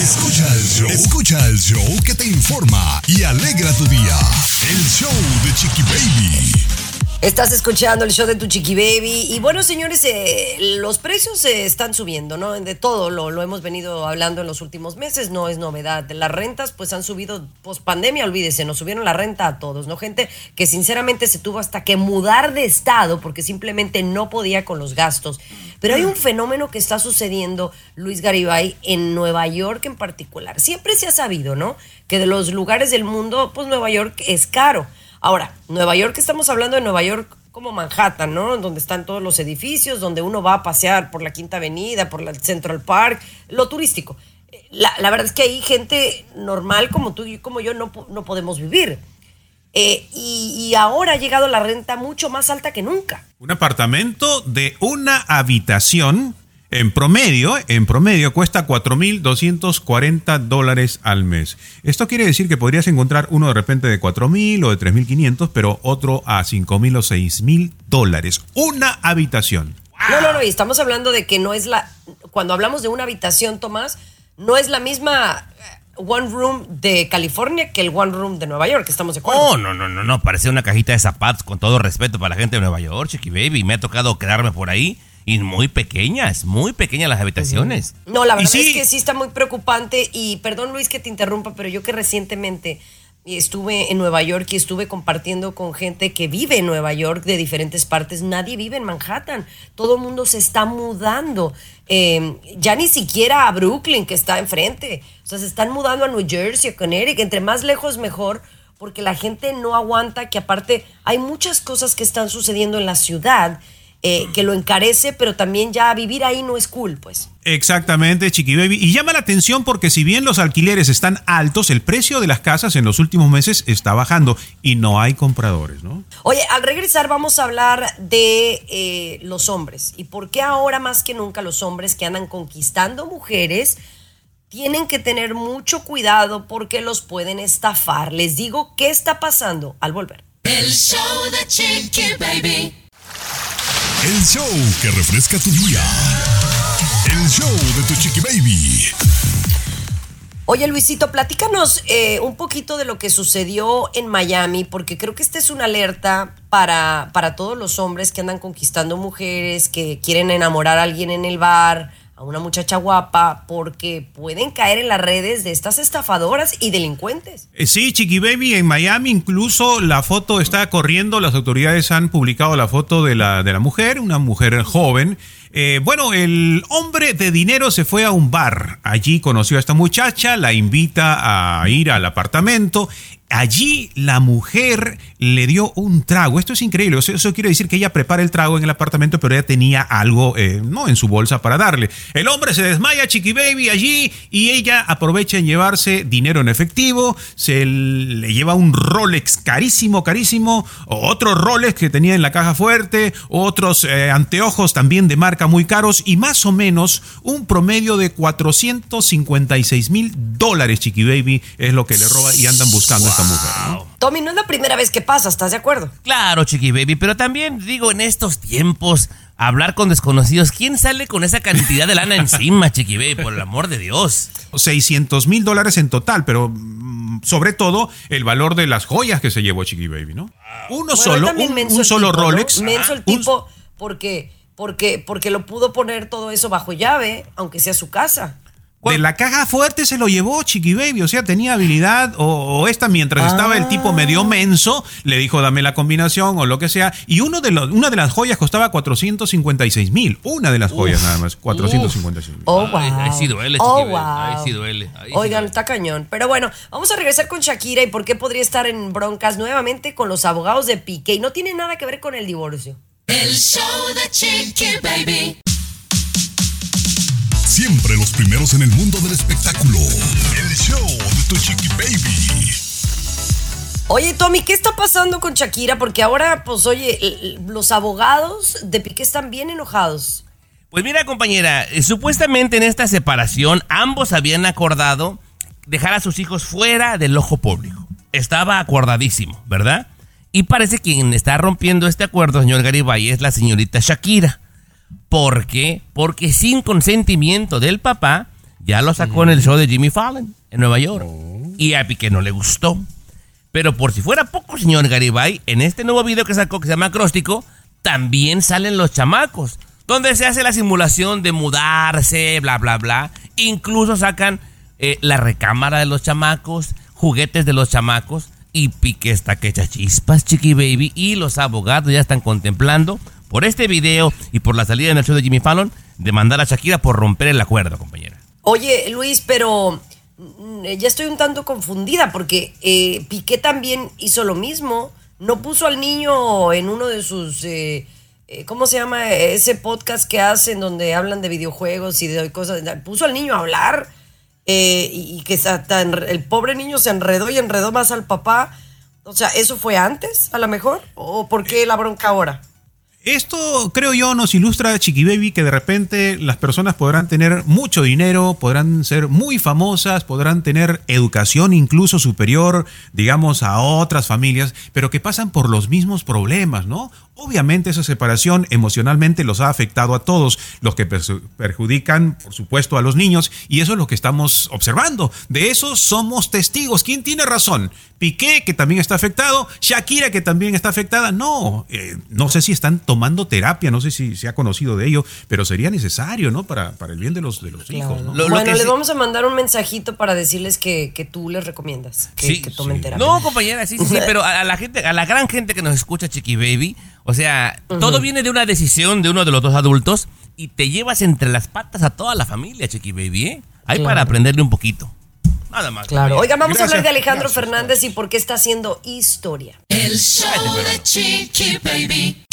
Speaker 1: Escucha el show. Escucha el show que te informa y alegra tu día. El show de Chiqui Baby.
Speaker 2: Estás escuchando el show de tu chiqui baby. Y bueno, señores, eh, los precios se están subiendo, ¿no? De todo lo, lo hemos venido hablando en los últimos meses, no es novedad. Las rentas, pues han subido post pandemia, olvídese, nos subieron la renta a todos, ¿no? Gente que sinceramente se tuvo hasta que mudar de estado porque simplemente no podía con los gastos. Pero hay un fenómeno que está sucediendo, Luis Garibay, en Nueva York en particular. Siempre se ha sabido, ¿no? Que de los lugares del mundo, pues Nueva York es caro. Ahora, Nueva York, estamos hablando de Nueva York como Manhattan, ¿no? Donde están todos los edificios, donde uno va a pasear por la Quinta Avenida, por la Central Park, lo turístico. La, la verdad es que ahí gente normal como tú y como yo no, no podemos vivir. Eh, y, y ahora ha llegado la renta mucho más alta que nunca.
Speaker 3: Un apartamento de una habitación en promedio, en promedio cuesta 4.240 dólares al mes. Esto quiere decir que podrías encontrar uno de repente de 4.000 o de 3.500, pero otro a 5.000 o 6.000 dólares. Una habitación.
Speaker 2: No, no, no, y estamos hablando de que no es la. Cuando hablamos de una habitación, Tomás, no es la misma eh, One Room de California que el One Room de Nueva York, estamos de acuerdo.
Speaker 4: Oh, no, no, no, no, parece una cajita de zapatos con todo respeto para la gente de Nueva York, Chiqui Baby. Me ha tocado quedarme por ahí y muy pequeñas, muy pequeñas las habitaciones.
Speaker 2: No, la verdad
Speaker 3: sí-
Speaker 2: es que sí está muy preocupante y perdón Luis que te interrumpa, pero yo que recientemente estuve en Nueva York y estuve compartiendo con gente que vive en Nueva York de diferentes partes, nadie vive en Manhattan, todo el mundo se está mudando, Eh, ya ni siquiera a Brooklyn que está enfrente, o sea, se están mudando a New Jersey, a Connecticut, entre más lejos mejor, porque la gente no aguanta, que aparte hay muchas cosas que están sucediendo en la ciudad. Eh, que lo encarece, pero también ya vivir ahí no es cool, pues.
Speaker 3: Exactamente, Chiqui Baby. Y llama la atención porque si bien los alquileres están altos, el precio de las casas en los últimos meses está bajando y no hay compradores, ¿no?
Speaker 2: Oye, al regresar vamos a hablar de eh, los hombres y por qué ahora más que nunca los hombres que andan conquistando mujeres tienen que tener mucho cuidado porque los pueden estafar. Les digo qué está pasando al volver.
Speaker 5: El show de Chiqui Baby.
Speaker 1: El show que refresca tu día. El show de tu chiqui baby.
Speaker 2: Oye, Luisito, platícanos eh, un poquito de lo que sucedió en Miami, porque creo que esta es una alerta para, para todos los hombres que andan conquistando mujeres, que quieren enamorar a alguien en el bar, a una muchacha guapa porque pueden caer en las redes de estas estafadoras y delincuentes.
Speaker 3: Eh, Sí, Chiqui Baby, en Miami incluso la foto está corriendo, las autoridades han publicado la foto de la, de la mujer, una mujer joven. Eh, bueno, el hombre de dinero se fue a un bar, allí conoció a esta muchacha, la invita a ir al apartamento. Allí la mujer le dio un trago. Esto es increíble. O sea, eso quiere decir que ella prepara el trago en el apartamento, pero ella tenía algo eh, no en su bolsa para darle. El hombre se desmaya, Chiqui Baby, allí y ella aprovecha en llevarse dinero en efectivo. Se le lleva un Rolex carísimo, carísimo. Otro Rolex que tenía en la caja fuerte. Otros eh, anteojos también de marca muy caros. Y más o menos un promedio de 456 mil dólares, Chiqui Baby, es lo que le roba y andan buscando esta mujer. ¿no?
Speaker 2: Tommy, no es la primera vez que pasa, ¿estás de acuerdo?
Speaker 4: Claro, Chiqui Baby, pero también digo, en estos tiempos, hablar con desconocidos, ¿quién sale con esa cantidad de lana encima, Chiqui Baby? Por el amor de Dios.
Speaker 3: 600 mil dólares en total, pero mm, sobre todo el valor de las joyas que se llevó Chiqui Baby, ¿no? Uno
Speaker 2: Bueno,
Speaker 3: solo, un, un solo
Speaker 2: tipo, ¿no?
Speaker 3: Rolex.
Speaker 2: Menso el
Speaker 3: un-
Speaker 2: tipo porque, porque, porque lo pudo poner todo eso bajo llave, aunque sea su casa.
Speaker 3: De la caja fuerte se lo llevó Chiqui Baby, o sea, tenía habilidad, o, o esta mientras estaba el tipo medio menso, le dijo dame la combinación o lo que sea, y uno de los, una de las joyas costaba 456 mil, una de las joyas nada más, 456 mil.
Speaker 2: Oh, wow.
Speaker 4: Ahí sí duele,
Speaker 2: Oh,
Speaker 4: Chiqui Baby, ahí
Speaker 2: wow.
Speaker 4: sí duele, ahí sí
Speaker 2: Oigan,
Speaker 4: duele.
Speaker 2: está cañón. Pero bueno, vamos a regresar con Shakira y por qué podría estar en broncas nuevamente con los abogados de Piqué. Y no tiene nada que ver con el divorcio.
Speaker 5: El show de Chiqui Baby.
Speaker 1: Siempre los primeros en el mundo del espectáculo. El show de tu chiqui baby.
Speaker 2: Oye, Tommy, ¿qué está pasando con Shakira? Porque ahora, pues, oye, los abogados de Piqué están bien enojados.
Speaker 4: Pues mira, compañera, eh, supuestamente en esta separación ambos habían acordado dejar a sus hijos fuera del ojo público. Estaba acordadísimo, ¿verdad? Y parece que quien está rompiendo este acuerdo, señor Garibay, es la señorita Shakira. ¿Por qué? Porque sin consentimiento del papá, ya lo sacó en el show de Jimmy Fallon en Nueva York. Y a Piqué no le gustó. Pero por si fuera poco, señor Garibay, en este nuevo video que sacó que se llama Acróstico, también salen los chamacos, donde se hace la simulación de mudarse, bla, bla, bla. Incluso sacan eh, la recámara de los chamacos, juguetes de los chamacos, y Piqué está que echa chispas, chiqui baby, y los abogados ya están contemplando, por este video y por la salida en el show de Jimmy Fallon, demandar a Shakira por romper el acuerdo, compañera.
Speaker 2: Oye, Luis, pero mm, ya estoy un tanto confundida porque eh, Piqué también hizo lo mismo. No puso al niño en uno de sus, eh, eh, ¿cómo se llama? Ese podcast que hacen donde hablan de videojuegos y de cosas. Puso al niño a hablar eh, y, que el pobre niño se enredó y enredó más al papá. O sea, ¿eso fue antes, a lo mejor? ¿O por qué la bronca ahora?
Speaker 3: Esto, creo yo, nos ilustra, Chiqui Baby, que de repente las personas podrán tener mucho dinero, podrán ser muy famosas, podrán tener educación incluso superior, digamos, a otras familias, pero que pasan por los mismos problemas, ¿no? Obviamente esa separación emocionalmente los ha afectado a todos, los que perjudican, por supuesto, a los niños, y eso es lo que estamos observando. De eso somos testigos. ¿Quién tiene razón? Piqué, que también está afectado, Shakira, que también está afectada. No, eh, no sé si están tomando terapia, no sé si se ha conocido de ello, pero sería necesario, ¿no? Para, para el bien de los, de los hijos, ¿no?
Speaker 4: Lo- lo
Speaker 2: bueno, les
Speaker 4: sí-
Speaker 2: vamos a mandar un mensajito para decirles que, que tú les recomiendas que,
Speaker 4: Sí,
Speaker 2: que tomen
Speaker 3: sí.
Speaker 2: terapia.
Speaker 4: No, compañera, sí, sí, sí, pero a, a la gente, a la gran gente que nos escucha, Chiqui Baby, o sea, todo viene de una decisión de uno de los dos adultos y te llevas entre las patas a toda la familia, Chiqui Baby, ¿eh? Hay
Speaker 2: Claro.
Speaker 4: para aprenderle un poquito. Nada más.
Speaker 2: Claro.
Speaker 4: compañera.
Speaker 2: Oigan, vamos a hablar de Alejandro Fernández y por qué está haciendo historia.
Speaker 5: El show de Chiqui Baby.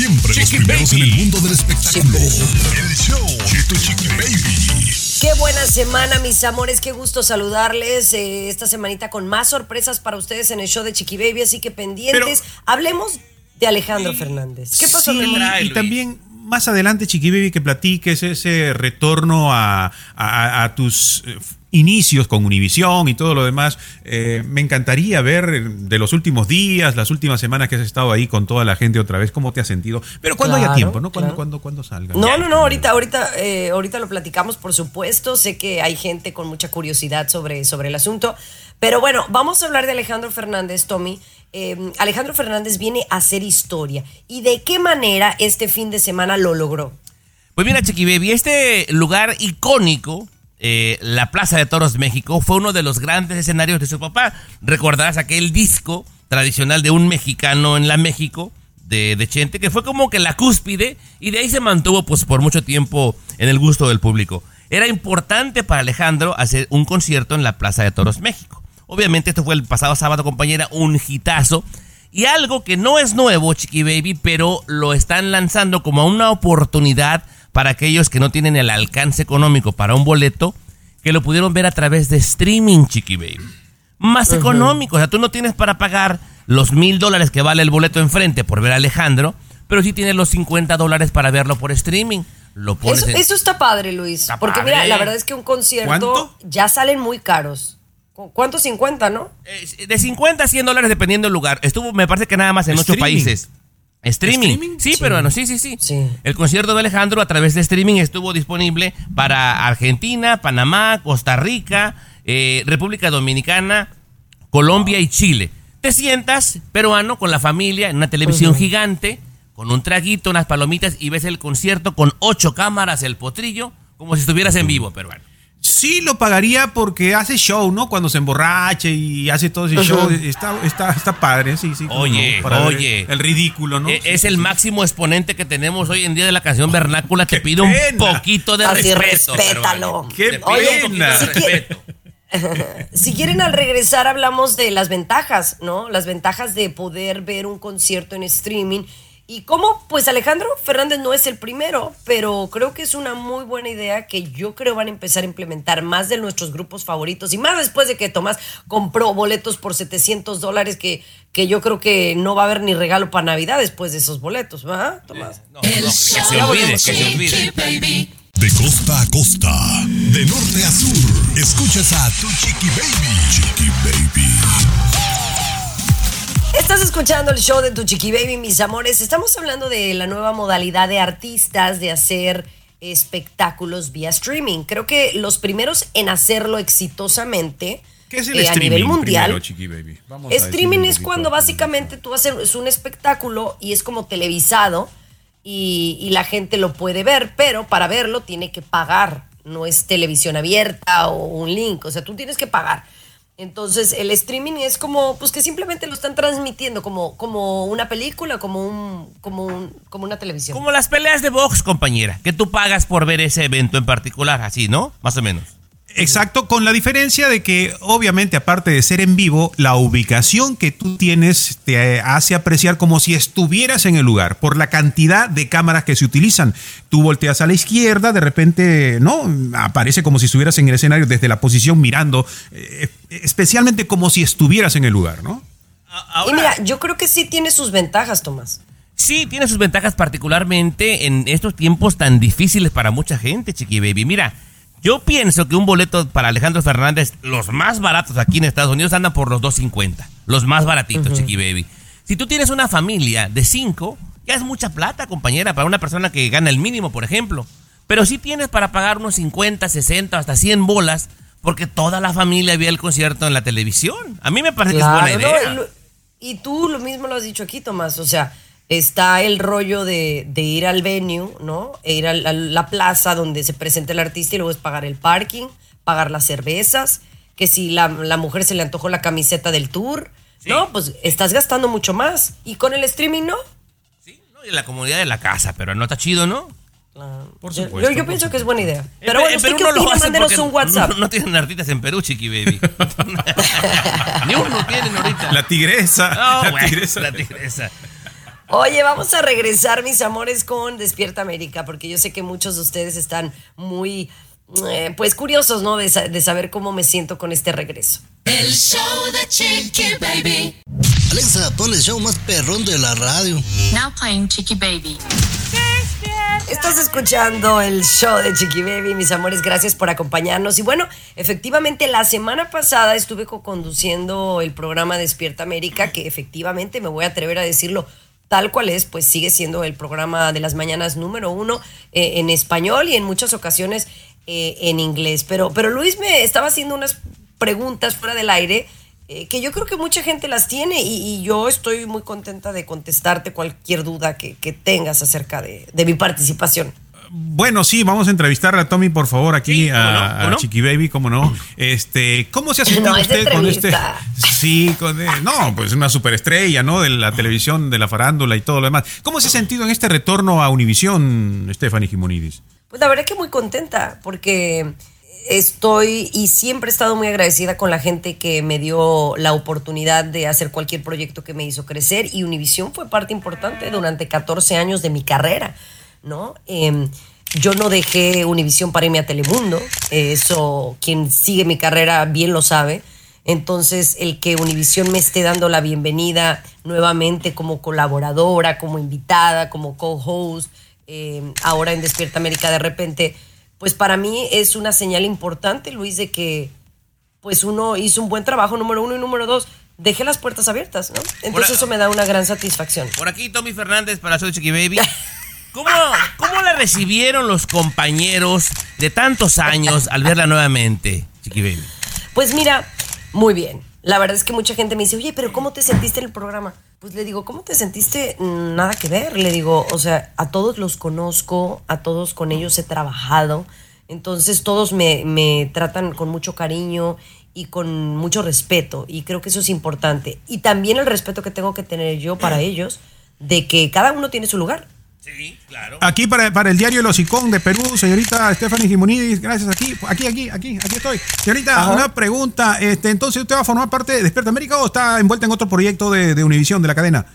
Speaker 1: Siempre los
Speaker 3: Chiqui
Speaker 1: primeros
Speaker 3: Baby.
Speaker 1: en el mundo del espectáculo. El show de tu chiqui baby.
Speaker 2: Qué buena semana, mis amores. Qué gusto saludarles eh, esta semanita con más sorpresas para ustedes en el show de Chiqui Baby. Así que pendientes. Hablemos de Alejandro Fernández. ¿Qué pasó,
Speaker 3: Sí,
Speaker 4: trae,
Speaker 3: y también más adelante, Chiqui Baby, que platiques ese retorno a, a- a tus eh, inicios con Univisión y todo lo demás. Eh, me encantaría ver de los últimos días, las últimas semanas que has estado ahí con toda la gente otra vez, cómo te has sentido. Pero cuando haya tiempo, ¿no? Cuando,
Speaker 2: claro.
Speaker 3: cuando, cuando salga.
Speaker 2: No, no, no, ahorita, ahorita, eh, ahorita lo platicamos, por supuesto. Sé que hay gente con mucha curiosidad sobre, sobre el asunto. Pero bueno, vamos a hablar de Alejandro Fernández, Tommy. Eh, Alejandro Fernández viene a hacer historia. ¿Y de qué manera este fin de semana lo logró?
Speaker 4: Pues mira, Chiqui Baby, este lugar icónico, eh, la Plaza de Toros México, fue uno de los grandes escenarios de su papá. Recordarás aquel disco tradicional de un mexicano en la México, de, de Chente, que fue como que la cúspide y de ahí se mantuvo pues por mucho tiempo en el gusto del público. Era importante para Alejandro hacer un concierto en la Plaza de Toros México. Obviamente esto fue el pasado sábado, compañera, un hitazo. Y algo que no es nuevo, Chiqui Baby, pero lo están lanzando como una oportunidad para aquellos que no tienen el alcance económico para un boleto, que lo pudieron ver a través de streaming, Chiqui Baby. Más económico, o sea, tú no tienes para pagar los mil dólares que vale el boleto enfrente por ver a Alejandro, pero sí tienes los 50 dólares para verlo por streaming. Lo pones
Speaker 2: Eso,
Speaker 4: en-
Speaker 2: eso está padre, Luis.
Speaker 4: Está
Speaker 2: porque
Speaker 4: padre.
Speaker 2: mira, la verdad es que un concierto
Speaker 3: ¿Cuánto?
Speaker 2: ya salen muy caros. ¿Cu- ¿Cuánto? 50, ¿no?
Speaker 4: Eh, de 50 a 100 dólares dependiendo del lugar. Estuvo, me parece que nada más en ocho países. Streaming.
Speaker 3: ¿Streaming?
Speaker 4: Sí,
Speaker 2: Sí.
Speaker 4: pero bueno, sí, sí, sí,
Speaker 2: Sí.
Speaker 4: El concierto de Alejandro a través de streaming estuvo disponible para Argentina, Panamá, Costa Rica, eh, República Dominicana, Colombia y Chile. Te sientas, peruano, con la familia, en una televisión gigante, con un traguito, unas palomitas y ves el concierto con ocho cámaras, el potrillo, como si estuvieras en vivo, peruano.
Speaker 3: Sí, lo pagaría porque hace show, ¿no? Cuando se emborrache y hace todo ese show. Está, está, está padre, sí, sí.
Speaker 4: Oye,
Speaker 3: no, para ver
Speaker 4: oye.
Speaker 3: El ridículo, ¿no?
Speaker 4: E- Es
Speaker 3: sí,
Speaker 4: el
Speaker 3: sí.
Speaker 4: máximo exponente que tenemos hoy en día de la canción vernácula. Te
Speaker 3: ¡Qué
Speaker 4: pido un poquito de
Speaker 2: Así,
Speaker 4: respeto.
Speaker 2: respétalo.
Speaker 3: ¡Qué
Speaker 4: Te un poquito de
Speaker 2: Si quiere-
Speaker 4: respeto.
Speaker 2: Si quieren al regresar hablamos de las ventajas, ¿no? Las ventajas de poder ver un concierto en streaming. Y cómo, pues Alejandro Fernández no es el primero, pero creo que es una muy buena idea que yo creo van a empezar a implementar más de nuestros grupos favoritos y más después de que Tomás compró boletos por 700 dólares que, que yo creo que no va a haber ni regalo para Navidad después de esos boletos, ¿verdad, Tomás?
Speaker 4: No, no, que se olvide, que se olvide.
Speaker 1: De costa a costa, de norte a sur, escuchas a tu chiqui baby. Chiqui baby.
Speaker 2: Estás escuchando el show de Tu Chiqui Baby, mis amores. Estamos hablando de la nueva modalidad de artistas de hacer espectáculos vía streaming. Creo que los primeros en hacerlo exitosamente
Speaker 3: ¿Qué es el
Speaker 2: eh, a nivel mundial.
Speaker 3: primero, Baby? Vamos
Speaker 2: Streaming es cuando básicamente tú haces un espectáculo y es como televisado y, y la gente lo puede ver, pero para verlo tiene que pagar. No es televisión abierta o un link, o sea, tú tienes que pagar. Entonces, el streaming es como, pues que simplemente lo están transmitiendo como, como una película, como un, como un, como una televisión.
Speaker 4: Como las peleas de box, compañera, que tú pagas por ver ese evento en particular, así, ¿no? Más o menos.
Speaker 3: Exacto, con la diferencia de que obviamente aparte de ser en vivo, la ubicación que tú tienes te hace apreciar como si estuvieras en el lugar por la cantidad de cámaras que se utilizan. Tú volteas a la izquierda, de repente, ¿no? Aparece como si estuvieras en el escenario desde la posición mirando, eh, especialmente como si estuvieras en el lugar, ¿no?
Speaker 2: y mira, yo creo que sí tiene sus ventajas, Tomás.
Speaker 4: Sí, tiene sus ventajas particularmente en estos tiempos tan difíciles para mucha gente, Chiqui Baby. Mira, yo pienso que un boleto para Alejandro Fernández, los más baratos aquí en Estados Unidos andan por los 2.50. Los más baratitos, Chiqui Baby. Si tú tienes una familia de cinco, ya es mucha plata, compañera, para una persona que gana el mínimo, por ejemplo. Pero si tienes para pagar unos 50, 60, hasta 100 bolas, porque toda la familia vea el concierto en la televisión. A mí me parece que es buena idea.
Speaker 2: Y tú lo mismo lo has dicho aquí, Tomás. O sea, está el rollo de, de ir al venue, ¿no? E ir a la, la plaza donde se presenta el artista y luego es pagar el parking, pagar las cervezas, que si la, la mujer se le antojó la camiseta del tour, ¿no? Pues estás gastando mucho más. Y con el streaming, ¿no?
Speaker 4: Sí, ¿no? Y la comunidad de la casa, pero no está chido, ¿no?
Speaker 3: Por
Speaker 2: Yo-
Speaker 3: supuesto,
Speaker 2: yo, yo
Speaker 3: por
Speaker 2: pienso que es
Speaker 3: supuesto.
Speaker 2: buena idea.
Speaker 4: En
Speaker 2: Pero
Speaker 4: Pe-
Speaker 2: bueno,
Speaker 4: en
Speaker 2: ¿usted
Speaker 4: Perú
Speaker 2: qué
Speaker 4: no lo
Speaker 2: opina?
Speaker 4: hacen
Speaker 2: Mándenos
Speaker 4: porque
Speaker 2: un WhatsApp.
Speaker 4: No, no tienen artistas en Perú, Chiqui Baby. Ni uno tienen ahorita.
Speaker 3: La tigresa.
Speaker 4: No,
Speaker 3: la tigresa.
Speaker 4: la tigresa.
Speaker 2: Oye, vamos a regresar, mis amores, con Despierta América, porque yo sé que muchos de ustedes están muy, eh, pues, curiosos, ¿no? De, de saber cómo me siento con este regreso.
Speaker 5: El show de Chiqui Baby.
Speaker 6: Alexa, pon el show más perrón de la radio.
Speaker 7: Now playing Chicky Baby.
Speaker 2: Estás escuchando el show de Chiqui Baby, mis amores, gracias por acompañarnos. Y bueno, efectivamente, la semana pasada estuve co-conduciendo el programa Despierta América, que efectivamente me voy a atrever a decirlo tal cual es, pues sigue siendo el programa de las mañanas número uno eh, en español y en muchas ocasiones eh, en inglés. Pero, pero Luis me estaba haciendo unas preguntas fuera del aire eh, que yo creo que mucha gente las tiene y, yo estoy muy contenta de contestarte cualquier duda que, que tengas acerca de, de mi participación.
Speaker 3: Bueno, sí, vamos a entrevistar a Tommy, por favor, aquí
Speaker 4: Sí, ¿cómo
Speaker 3: a,
Speaker 4: no?
Speaker 3: a
Speaker 4: ¿Cómo no?
Speaker 3: Chiqui Baby, cómo no. Este, ¿cómo se ha
Speaker 2: No, es
Speaker 3: usted con este?
Speaker 2: entrevista.
Speaker 3: Sí, con eh, no, pues una superestrella, ¿no? De la televisión, de la farándula y todo lo demás. ¿Cómo se ha sentido en este retorno a Univisión, Stephanie Gimonidis?
Speaker 2: Pues la verdad que muy contenta porque estoy y siempre he estado muy agradecida con la gente que me dio la oportunidad de hacer cualquier proyecto que me hizo crecer y Univisión fue parte importante durante 14 años de mi carrera, ¿no? Em, yo no dejé Univisión para irme a Telemundo, eh, eso quien sigue mi carrera bien lo sabe. Entonces, el que Univisión me esté dando la bienvenida nuevamente como colaboradora, como invitada, como co-host, eh, ahora en Despierta América de repente, pues para mí es una señal importante, Luis, de que pues uno hizo un buen trabajo, número uno y número dos, dejé las puertas abiertas, ¿no? Entonces
Speaker 4: Hola.
Speaker 2: eso me da una gran satisfacción.
Speaker 4: Por aquí Tommy Fernández para Soy Chiqui Baby. ¿Cómo, ¿Cómo la recibieron los compañeros de tantos años al verla nuevamente, Chiqui Baby?
Speaker 2: Pues mira, muy bien. La verdad es que mucha gente me dice, oye, pero ¿cómo te sentiste en el programa? Pues le digo, ¿cómo te sentiste? Mm, Nada que ver. Le digo, o sea, a todos los conozco, a todos con ellos he trabajado. Entonces todos me, me tratan con mucho cariño y con mucho respeto. Y creo que eso es importante. Y también el respeto que tengo que tener yo para ellos, de que cada uno tiene su lugar.
Speaker 4: Sí, claro.
Speaker 3: Aquí para, para el diario El Hocicón de Perú, señorita Stephanie Gimonidis, gracias aquí, aquí, aquí, aquí, aquí estoy. Señorita,
Speaker 2: Ajá.
Speaker 3: una pregunta, este, entonces usted va a formar parte de Despierta América o está envuelta en otro proyecto de, de Univisión, de la cadena?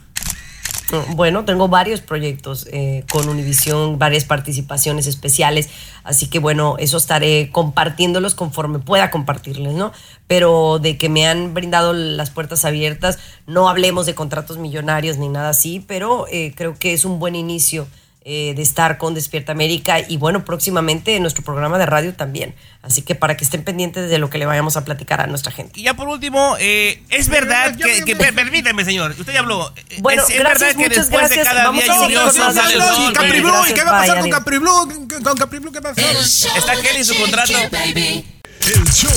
Speaker 2: Bueno, tengo varios proyectos eh, con Univisión, varias participaciones especiales, así que bueno, eso estaré compartiéndolos conforme pueda compartirles, ¿no? Pero de que me han brindado las puertas abiertas, no hablemos de contratos millonarios ni nada así, pero eh, creo que es un buen inicio eh, de estar con Despierta América y bueno, próximamente en nuestro programa de radio también. Así que para que estén pendientes de lo que le vayamos a platicar a nuestra gente.
Speaker 4: Y ya por último, eh, es verdad que, permítame, señor, usted ya habló.
Speaker 2: Bueno,
Speaker 4: es, es
Speaker 2: gracias,
Speaker 4: verdad que después de cada
Speaker 2: Vamos
Speaker 4: día
Speaker 2: a seguir
Speaker 4: lluvioso
Speaker 2: con más
Speaker 4: sale el
Speaker 2: adelante.
Speaker 4: sol.
Speaker 3: ¿Y Capri
Speaker 4: baby.
Speaker 3: Blue? ¿Y
Speaker 2: Gracias,
Speaker 3: qué va a pasar
Speaker 2: vaya,
Speaker 3: con
Speaker 2: Dios.
Speaker 3: Capri Blue? ¿Con Capri Blue qué pasó?
Speaker 5: El show
Speaker 4: ¿Está
Speaker 5: de
Speaker 4: Kelly en su
Speaker 5: Chiqui
Speaker 4: contrato?
Speaker 1: El show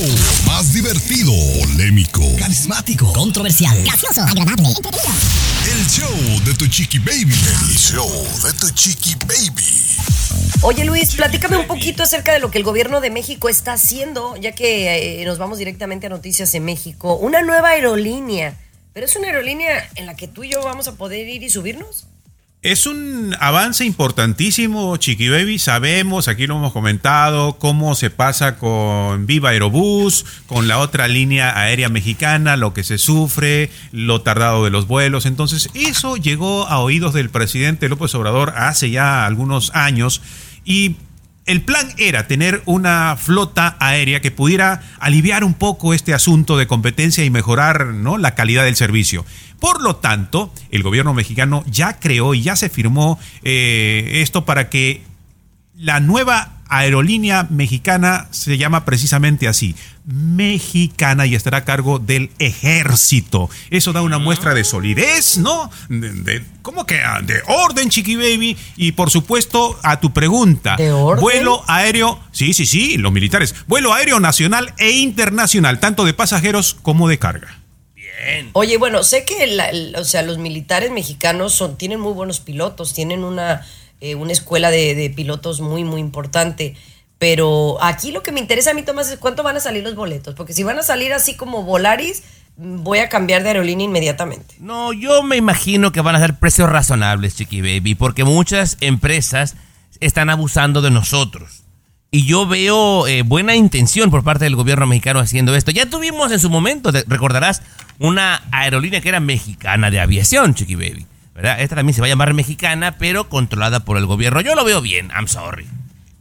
Speaker 1: más divertido, polémico.
Speaker 6: Carismático.
Speaker 8: Controversial. Gracioso. Agradable. Entretenido.
Speaker 1: El show de tu chiqui baby. El show de tu chiqui baby.
Speaker 2: Oye Luis, platícame un poquito acerca de lo que el gobierno de México está haciendo, ya que eh, nos vamos directamente a Noticias en México. Una nueva aerolínea, pero es una aerolínea en la que tú y yo vamos a poder ir y subirnos.
Speaker 3: Es un avance importantísimo, Chiqui Baby. Sabemos, aquí lo hemos comentado, cómo se pasa con Viva Aerobús, con la otra línea aérea mexicana, lo que se sufre, lo tardado de los vuelos. Entonces, eso llegó a oídos del presidente López Obrador hace ya algunos años y el plan era tener una flota aérea que pudiera aliviar un poco este asunto de competencia y mejorar ¿no? la calidad del servicio. Por lo tanto, el gobierno mexicano ya creó y ya se firmó eh, esto para que la nueva aerolínea mexicana se llama precisamente así, mexicana y estará a cargo del ejército. Eso da una muestra de solidez, ¿no? De, de- ¿Cómo que? ah, De orden, Chiqui Baby. Y por supuesto, a tu pregunta.
Speaker 2: ¿De orden?
Speaker 3: Vuelo aéreo, sí, sí, sí, los militares. Vuelo aéreo nacional e internacional, tanto de pasajeros como de carga.
Speaker 2: Oye, bueno, sé que la- el- o sea, los militares mexicanos son, tienen muy buenos pilotos, tienen una, eh, una escuela de, pilotos muy, muy importante. Pero aquí lo que me interesa a mí, Tomás, es cuánto van a salir los boletos. Porque si van a salir así como Volaris, voy a cambiar de aerolínea inmediatamente.
Speaker 4: No, yo me imagino que van a ser precios razonables, Chiqui Baby, porque muchas empresas están abusando de nosotros. Y yo veo eh, buena intención por parte del gobierno mexicano haciendo esto. Ya tuvimos en su momento, recordarás, una aerolínea que era mexicana de aviación, Chiqui Baby. Esta también se va a llamar mexicana, pero controlada por el gobierno. Yo lo veo bien, I'm sorry.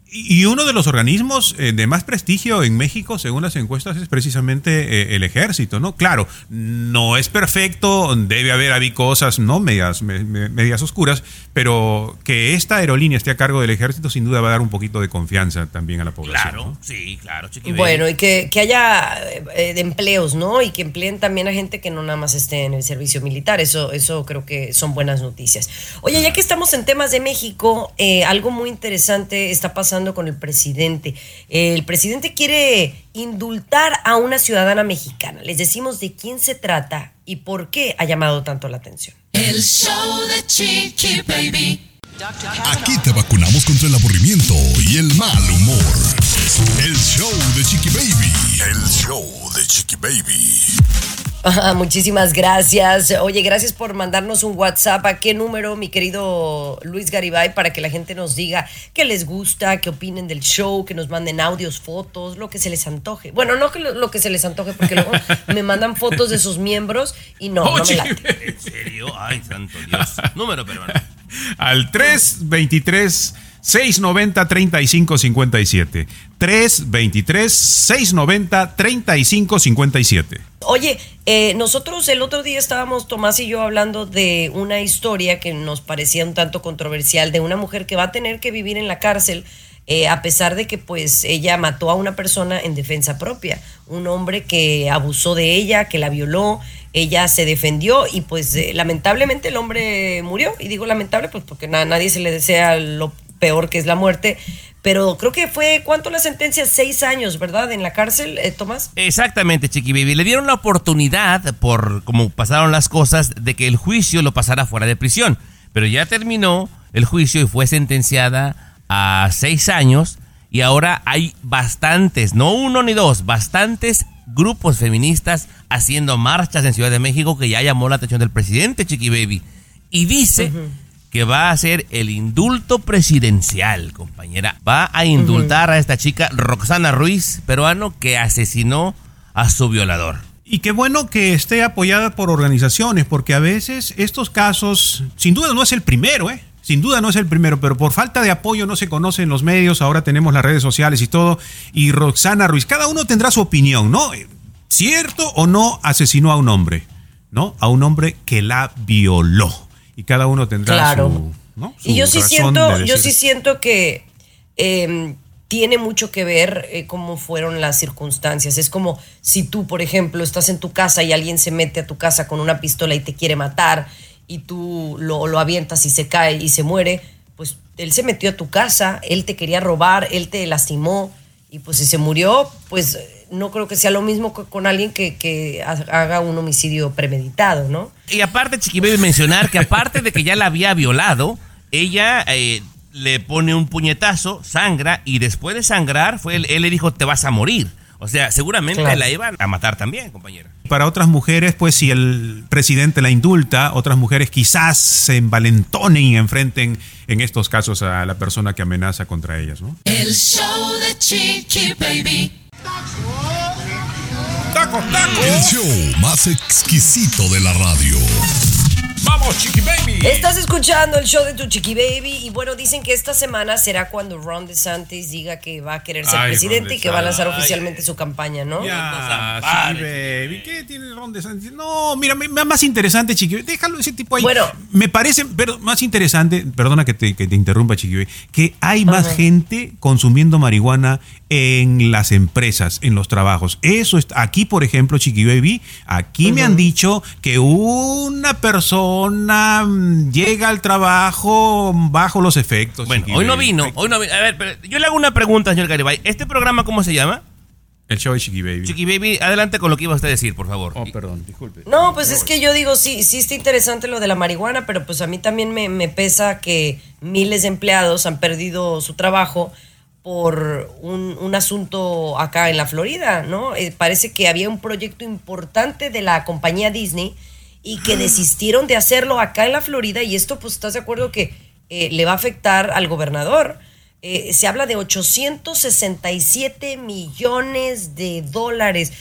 Speaker 3: Y uno de los organismos eh, de más prestigio en México, según las encuestas, es precisamente eh, el ejército, ¿no? Claro, no es perfecto, debe haber ahí cosas, ¿no? Medias, me- me- medias oscuras, pero que esta aerolínea esté a cargo del ejército sin duda va a dar un poquito de confianza también a la población.
Speaker 4: Claro,
Speaker 3: ¿no?
Speaker 4: sí, claro, Chiqui Baby.
Speaker 2: Bueno, y que, que haya eh, de empleos, ¿no? Y que empleen también a gente que no nada más esté en el servicio militar. Eso, eso creo que son buenas noticias. Oye, ya que estamos en temas de México, eh, algo muy interesante está pasando con el presidente. El presidente quiere indultar a una ciudadana mexicana. Les decimos de quién se trata y por qué ha llamado tanto la atención.
Speaker 5: El show de Chiqui Baby.
Speaker 1: Aquí te vacunamos contra el aburrimiento y el mal humor. El show de Chiqui Baby. El show de Chiqui Baby.
Speaker 2: Ah, Muchísimas gracias. Oye, gracias por mandarnos un WhatsApp. ¿A qué número, mi querido Luis Garibay, para que la gente nos diga qué les gusta, qué opinen del show, que nos manden audios, fotos, lo que se les antoje? Bueno, no que lo, lo que se les antoje, porque luego me mandan fotos de sus miembros y no, no me late.
Speaker 4: ¿En serio? Ay, santo Dios. Número peruano.
Speaker 3: Al 323 690 3557. 323 690 3557.
Speaker 2: Oye, eh, nosotros el otro día estábamos, Tomás y yo, hablando de una historia que nos parecía un tanto controversial de una mujer que va a tener que vivir en la cárcel eh, a pesar de que pues ella mató a una persona en defensa propia, un hombre que abusó de ella, que la violó, ella se defendió y pues eh, lamentablemente el hombre murió. Y digo lamentable pues porque nadie se le desea lo peor que es la muerte. Pero creo que fue, ¿cuánto la sentencia? Seis años, ¿verdad? En la cárcel, eh, Tomás.
Speaker 4: Exactamente, Chiqui Baby. Le dieron la oportunidad, por como pasaron las cosas, de que el juicio lo pasara fuera de prisión. Pero ya terminó el juicio y fue sentenciada a seis años. Y ahora hay bastantes, no uno ni dos, bastantes grupos feministas haciendo marchas en Ciudad de México que ya llamó la atención del presidente, Chiqui Baby. Y dice que va a ser el indulto presidencial, compañera. Va a indultar a esta chica Roxana Ruiz, peruano, que asesinó a su violador.
Speaker 3: Y qué bueno que esté apoyada por organizaciones, porque a veces estos casos, sin duda no es el primero, ¿eh? Sin duda no es el primero, pero por falta de apoyo no se conoce en los medios, ahora tenemos las redes sociales y todo. Y Roxana Ruiz, cada uno tendrá su opinión, ¿no? ¿Cierto o no asesinó a un hombre? ¿No? A un hombre que la violó. Y cada uno tendrá
Speaker 2: Claro.
Speaker 3: su, ¿no?
Speaker 2: Y yo sí siento,
Speaker 3: de
Speaker 2: yo sí siento que eh, tiene mucho que ver eh, cómo fueron las circunstancias. Es como si tú, por ejemplo, estás en tu casa y alguien se mete a tu casa con una pistola y te quiere matar y tú lo, lo avientas y se cae y se muere, pues él se metió a tu casa, él te quería robar, él te lastimó y pues si se murió, pues no creo que sea lo mismo que con alguien que, que ha- haga un homicidio premeditado, ¿no?
Speaker 4: Y aparte, Chiqui Baby, mencionar que aparte de que ya la había violado, ella eh, le pone un puñetazo, sangra, y después de sangrar, fue él, él le dijo, te vas a morir. O sea, seguramente
Speaker 3: Claro.
Speaker 4: la iban a matar también, compañera.
Speaker 3: Para otras mujeres, pues si el presidente la indulta, otras mujeres quizás se envalentonen y enfrenten en estos casos a la persona que amenaza contra ellas, ¿no?
Speaker 5: El show de Chiqui Baby.
Speaker 1: El show más exquisito de la radio.
Speaker 3: ¡Vamos, Chiqui Baby!
Speaker 2: Estás escuchando el show de tu Chiqui Baby y bueno, dicen que esta semana será cuando Ron DeSantis diga que va a querer ser
Speaker 3: Ay,
Speaker 2: presidente y que va a lanzar oficialmente su campaña, ¿no?
Speaker 3: Ya, Chiqui Baby. ¿Qué tiene Ron DeSantis? No, mira, me- me- más interesante, Chiqui Baby. Déjalo ese tipo ahí.
Speaker 2: Bueno.
Speaker 3: me parece pero más interesante, perdona que te, que te interrumpa, Chiqui Baby, que hay más
Speaker 2: Ajá.
Speaker 3: gente consumiendo marihuana en las empresas, en los trabajos. Eso está, aquí, por ejemplo, Chiqui Baby, aquí me han dicho que una persona mm, llega al trabajo bajo los efectos.
Speaker 4: Bueno,
Speaker 3: Chiqui
Speaker 4: hoy no vino, hoy no vino. A ver, pero yo le hago una pregunta, señor Garibay. ¿Este programa cómo se llama?
Speaker 3: El show de Chiqui Baby.
Speaker 4: Chiqui Baby, adelante con lo que iba usted a decir, por favor.
Speaker 3: Oh, perdón, disculpe.
Speaker 2: No, pues es que yo digo, sí, sí está interesante lo de la marihuana, pero pues a mí también me, me pesa que miles de empleados han perdido su trabajo por un, un asunto acá en la Florida, ¿no? Eh, parece que había un proyecto importante de la compañía Disney y que desistieron de hacerlo acá en la Florida y esto, pues, ¿estás de acuerdo que eh, le va a afectar al gobernador? Eh, se habla de 867 millones de dólares.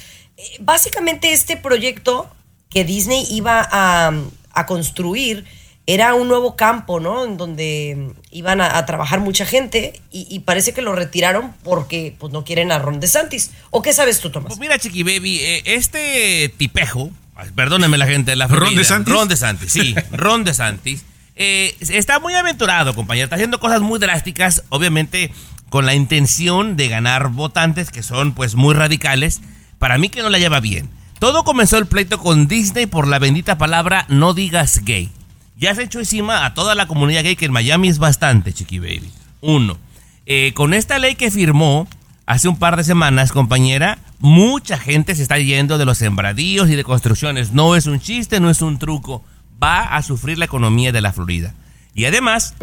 Speaker 2: Básicamente este proyecto que Disney iba a, a construir era un nuevo campo, ¿no? En donde iban a, a trabajar mucha gente y, y parece que lo retiraron porque pues, no quieren a Ron DeSantis. ¿O qué sabes tú, Tomás?
Speaker 4: Pues mira, Chiqui Baby, eh, este tipejo, perdónenme la gente de la
Speaker 3: ¿Ron
Speaker 4: Florida.
Speaker 3: DeSantis?
Speaker 4: Ron DeSantis, sí, Ron DeSantis. eh, está muy aventurado, compañero. Está haciendo cosas muy drásticas, obviamente con la intención de ganar votantes que son pues muy radicales. Para mí que no la lleva bien. Todo comenzó el pleito con Disney por la bendita palabra no digas gay. Ya se echó encima a toda la comunidad gay que en Miami es bastante, Chiqui Baby. Uno. Eh, con esta ley que firmó hace un par de semanas, compañera, mucha gente se está yendo de los sembradíos y de construcciones. No es un chiste, no es un truco. Va a sufrir la economía de la Florida. Y además,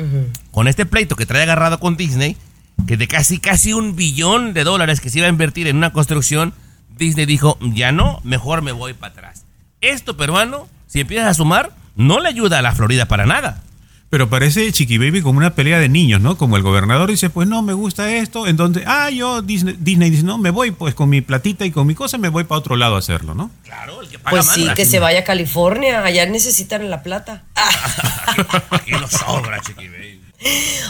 Speaker 4: con este pleito que trae agarrado con Disney, que de casi casi un billón de dólares que se iba a invertir en una construcción, Disney dijo, ya no, mejor me voy para atrás. Esto, peruano, si empiezas a sumar, no le ayuda a la Florida para nada.
Speaker 3: Pero parece Chiqui Baby como una pelea de niños, ¿no? Como el gobernador dice, pues no, me gusta esto. Entonces, ah, yo, Disney, Disney dice, no, me voy pues con mi platita y con mi cosa, me voy para otro lado a hacerlo, ¿no?
Speaker 4: Claro, el que paga
Speaker 2: Pues sí,
Speaker 4: manda.
Speaker 2: que se vaya a California. Allá necesitan la plata.
Speaker 4: Aquí no sobra, Chiqui Baby.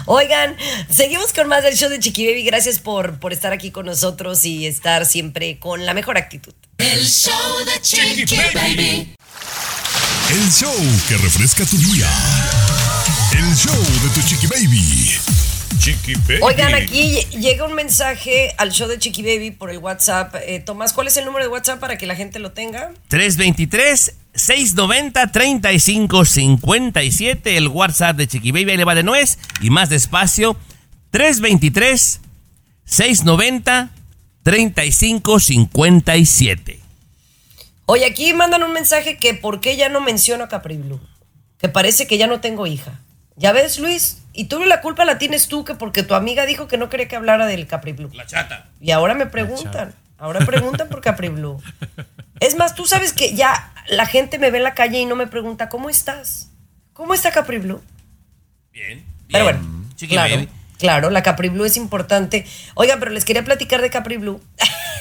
Speaker 2: Oigan, seguimos con más del show de Chiqui Baby. Gracias por, por estar aquí con nosotros y estar siempre con la mejor actitud.
Speaker 5: El show de Chiqui Baby.
Speaker 1: El show que refresca tu día. El show de tu chiqui baby.
Speaker 9: Chiqui Baby.
Speaker 2: Oigan, aquí llega un mensaje al show de Chiqui Baby por el WhatsApp. Eh, Tomás, ¿cuál es el número de WhatsApp para que la gente lo tenga?
Speaker 4: 323-690-3557, el WhatsApp de Chiqui Baby, ahí le va de nuez. Y más despacio, 323-690-3557.
Speaker 2: Oye, aquí mandan un mensaje que por qué ya no menciono a Capri Blue. Que parece que ya no tengo hija. ¿Ya ves, Luis? Y tú la culpa la tienes tú, que porque tu amiga dijo que no quería que hablara del Capri Blue.
Speaker 4: La chata.
Speaker 2: Y ahora me preguntan. Ahora preguntan por Capri Blue. Es más, tú sabes que ya la gente me ve en la calle y no me pregunta, ¿cómo estás? ¿Cómo está Capri Blue?
Speaker 4: Bien.
Speaker 2: Pero
Speaker 4: bien.
Speaker 2: bueno,
Speaker 4: Chiqui
Speaker 2: claro,
Speaker 4: Baby.
Speaker 2: claro, la Capri Blue es importante. Oigan, pero les quería platicar de Capri Blue.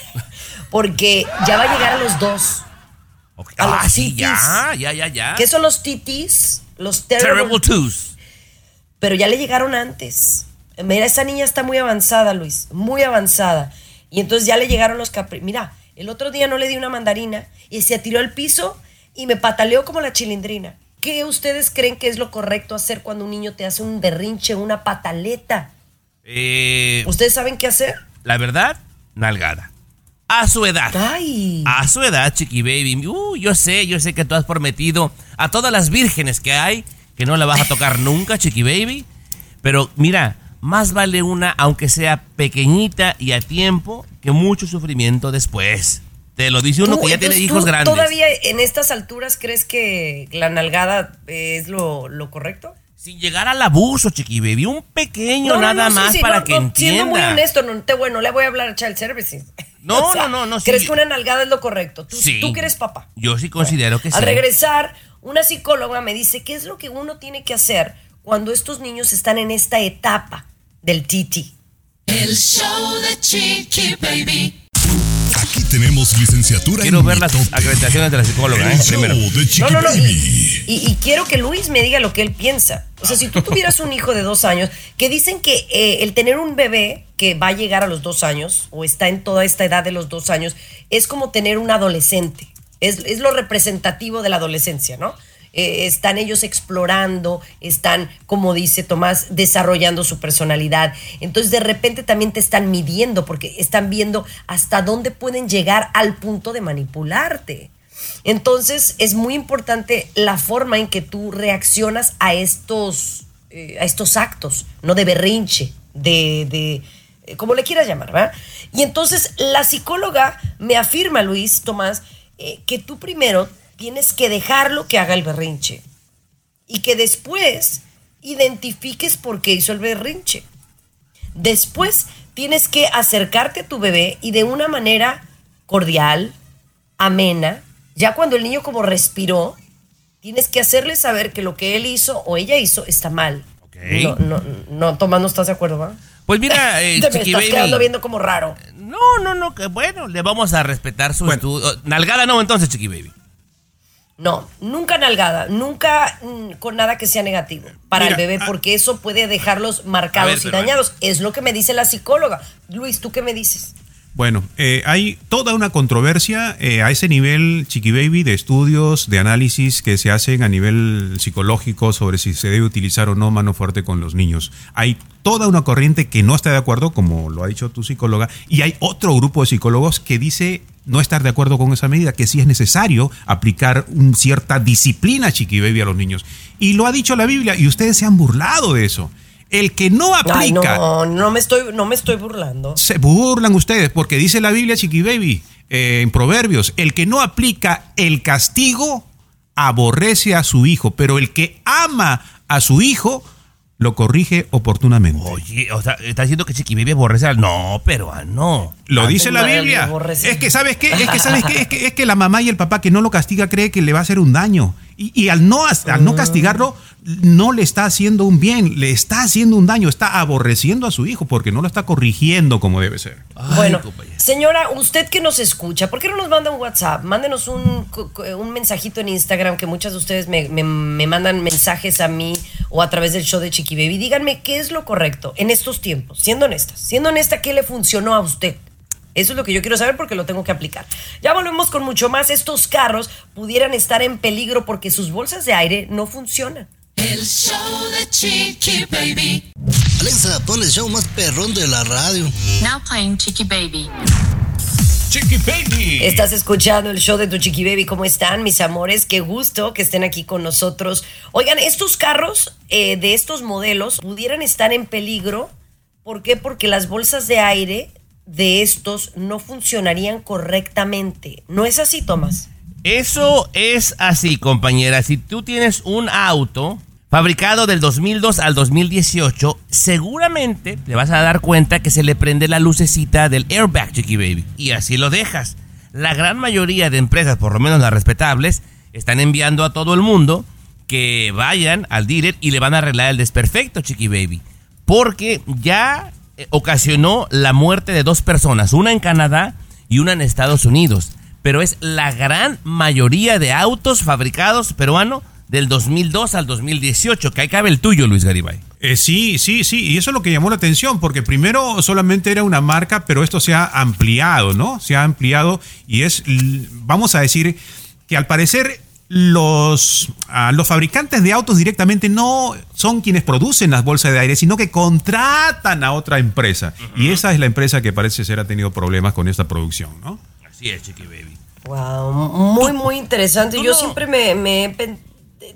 Speaker 2: porque ya va a llegar a los dos. A los
Speaker 4: Ah, sí,
Speaker 2: titis.
Speaker 4: ya, ya, ya, ya.
Speaker 2: ¿Qué son los titis? Los terrible,
Speaker 4: Terrible Twos.
Speaker 2: Pero ya le llegaron antes. Mira, esa niña está muy avanzada, Luis. Muy avanzada. Y entonces ya le llegaron los capri. Mira, el otro día no le di una mandarina y se tiró al piso y me pataleó como la chilindrina. ¿Qué ustedes creen que es lo correcto hacer cuando un niño te hace un berrinche, una pataleta?
Speaker 4: Eh,
Speaker 2: ¿Ustedes saben qué hacer?
Speaker 4: la verdad, nalgada. A su edad.
Speaker 2: Ay.
Speaker 4: A su edad, Chiqui Baby. Uh, yo sé, yo sé que tú has prometido a todas las vírgenes que hay que no la vas a tocar nunca, Chiqui Baby. Pero mira, más vale una, aunque sea pequeñita y a tiempo, que mucho sufrimiento después. Te lo dice uno que ya tiene hijos
Speaker 2: ¿tú
Speaker 4: grandes.
Speaker 2: ¿Todavía en estas alturas crees que la nalgada es lo, lo correcto?
Speaker 4: Sin llegar al abuso, Chiqui Baby. Un pequeño
Speaker 2: No,
Speaker 4: nada
Speaker 2: no, sí,
Speaker 4: más
Speaker 2: sí,
Speaker 4: para
Speaker 2: no,
Speaker 4: que
Speaker 2: no, Siendo muy
Speaker 4: entienda.
Speaker 2: honesto, no, te, bueno, le voy a hablar a Child Services.
Speaker 4: No, no, no, no, sí.
Speaker 2: ¿Crees que una nalgada es lo correcto? Tú,
Speaker 4: Sí.
Speaker 2: tú que eres papá.
Speaker 4: Yo sí considero que sí.
Speaker 2: Al regresar, una psicóloga me dice qué es lo que uno tiene que hacer cuando estos niños están en esta etapa del titi.
Speaker 5: El show de Chiqui Baby.
Speaker 1: Aquí tenemos licenciatura
Speaker 4: Quiero
Speaker 1: en
Speaker 4: ver las acreditaciones de la psicóloga,
Speaker 1: El
Speaker 4: ¿eh?
Speaker 1: show de
Speaker 2: No, no, no.
Speaker 1: Baby.
Speaker 2: Y, y quiero que Luis me diga lo que él piensa. O sea, si tú tuvieras un hijo de dos años, que dicen que eh, el tener un bebé que va a llegar a los dos años, o está en toda esta edad de los dos años, es como tener un adolescente. Es, es lo representativo de la adolescencia, ¿no? Eh, están ellos explorando, están, como dice Tomás, desarrollando su personalidad. Entonces, de repente también te están midiendo, porque están viendo hasta dónde pueden llegar al punto de manipularte. Entonces es muy importante la forma en que tú reaccionas a estos, eh, a estos actos, no de berrinche, de, de eh, como le quieras llamar, ¿verdad? Y entonces la psicóloga me afirma, Luis Tomás, que tú primero tienes que dejarlo que haga el berrinche y que después identifiques por qué hizo el berrinche. Después tienes que acercarte a tu bebé y de una manera cordial, amena, ya cuando el niño como respiró, tienes que hacerle saber que lo que él hizo o ella hizo está mal.
Speaker 4: Ok.
Speaker 2: No, no, no, Tomás, no estás de acuerdo, ¿va?
Speaker 4: Pues mira, eh,
Speaker 2: Te me estás quedando viendo como raro.
Speaker 4: No, no, no, que bueno, le vamos a respetar su
Speaker 3: Bueno.
Speaker 4: estudio. Nalgada no, entonces, Chiqui Baby.
Speaker 2: No, nunca nalgada, nunca mm, con nada que sea negativo para
Speaker 3: Mira,
Speaker 2: el bebé,
Speaker 3: ah-
Speaker 2: porque eso puede dejarlos marcados
Speaker 4: ver,
Speaker 2: y dañados. Es lo que me dice la psicóloga. Luis, ¿tú qué me dices?
Speaker 3: Bueno, eh, hay toda una controversia eh, a ese nivel, Chiqui Baby, de estudios, de análisis que se hacen a nivel psicológico sobre si se debe utilizar o no mano fuerte con los niños. Hay toda una corriente que no está de acuerdo, como lo ha dicho tu psicóloga, y hay otro grupo de psicólogos que dice no estar de acuerdo con esa medida, que sí es necesario aplicar un- cierta disciplina, Chiqui Baby, a los niños. Y lo ha dicho la Biblia, y ustedes se han burlado de eso. El que no aplica...
Speaker 2: Ay, no, no me estoy, no me estoy burlando.
Speaker 3: Se burlan ustedes porque dice la Biblia, Chiqui Baby, eh, en Proverbios, el que no aplica el castigo aborrece a su hijo, pero el que ama a su hijo lo corrige oportunamente.
Speaker 4: Oye, o sea, está diciendo que Chiqui Baby aborrece al... No, pero ah, no.
Speaker 3: Lo dice la Biblia. Es que, ¿sabes qué? Es que, ¿sabes qué? Es que, es que la mamá y el papá que no lo castiga cree que le va a hacer un daño. Y, y al, no, al no castigarlo, no le está haciendo un bien, le está haciendo un daño, está aborreciendo a su hijo porque no lo está corrigiendo como debe ser.
Speaker 2: Bueno,
Speaker 4: compañero.
Speaker 2: señora, usted que nos escucha, ¿por qué no nos manda un WhatsApp? Mándenos un, un mensajito en Instagram, que muchas de ustedes me, me- me mandan mensajes a mí o a través del show de Chiqui Baby. Díganme qué es lo correcto en estos tiempos, siendo honestas. Siendo honesta, ¿qué le funcionó a usted? Eso es lo que yo quiero saber porque lo tengo que aplicar. Ya volvemos con mucho más. Estos carros pudieran estar en peligro porque sus bolsas de aire no funcionan.
Speaker 5: El show de Chiqui Baby.
Speaker 6: Alexa, pon el show más perrón de la radio.
Speaker 7: Now playing Chicky Baby.
Speaker 3: Chiqui Baby.
Speaker 2: Estás escuchando el show de Tu Chiqui Baby. ¿Cómo están, mis amores? Qué gusto que estén aquí con nosotros. Oigan, estos carros eh, de estos modelos pudieran estar en peligro. ¿Por qué? Porque las bolsas de aire de estos no funcionarían correctamente. ¿No es así, Tomás?
Speaker 4: Eso es así, compañera. Si tú tienes un auto fabricado del 2002 al 2018, seguramente te vas a dar cuenta que se le prende la lucecita del airbag, Chiqui Baby. Y así lo dejas. La gran mayoría de empresas, por lo menos las respetables, están enviando a todo el mundo que vayan al dealer y le van a arreglar el desperfecto, Chiqui Baby. Porque ya eh, ocasionó la muerte de dos personas, una en Canadá y una en Estados Unidos. Pero es la gran mayoría de autos fabricados peruanos del 2002 al 2018, que ahí cabe el tuyo, Luis Garibay.
Speaker 3: Eh, sí, sí, sí, y eso es lo que llamó la atención, porque primero solamente era una marca, pero esto se ha ampliado, ¿no? Se ha ampliado y es, vamos a decir, que al parecer los, ah, los fabricantes de autos directamente no son quienes producen las bolsas de aire, sino que contratan a otra empresa. Y esa es la empresa que parece ser ha tenido problemas con esta producción, ¿no?
Speaker 4: Así es, Chiqui Baby.
Speaker 2: Wow, muy, muy interesante. Yo
Speaker 4: no-
Speaker 2: siempre me, me he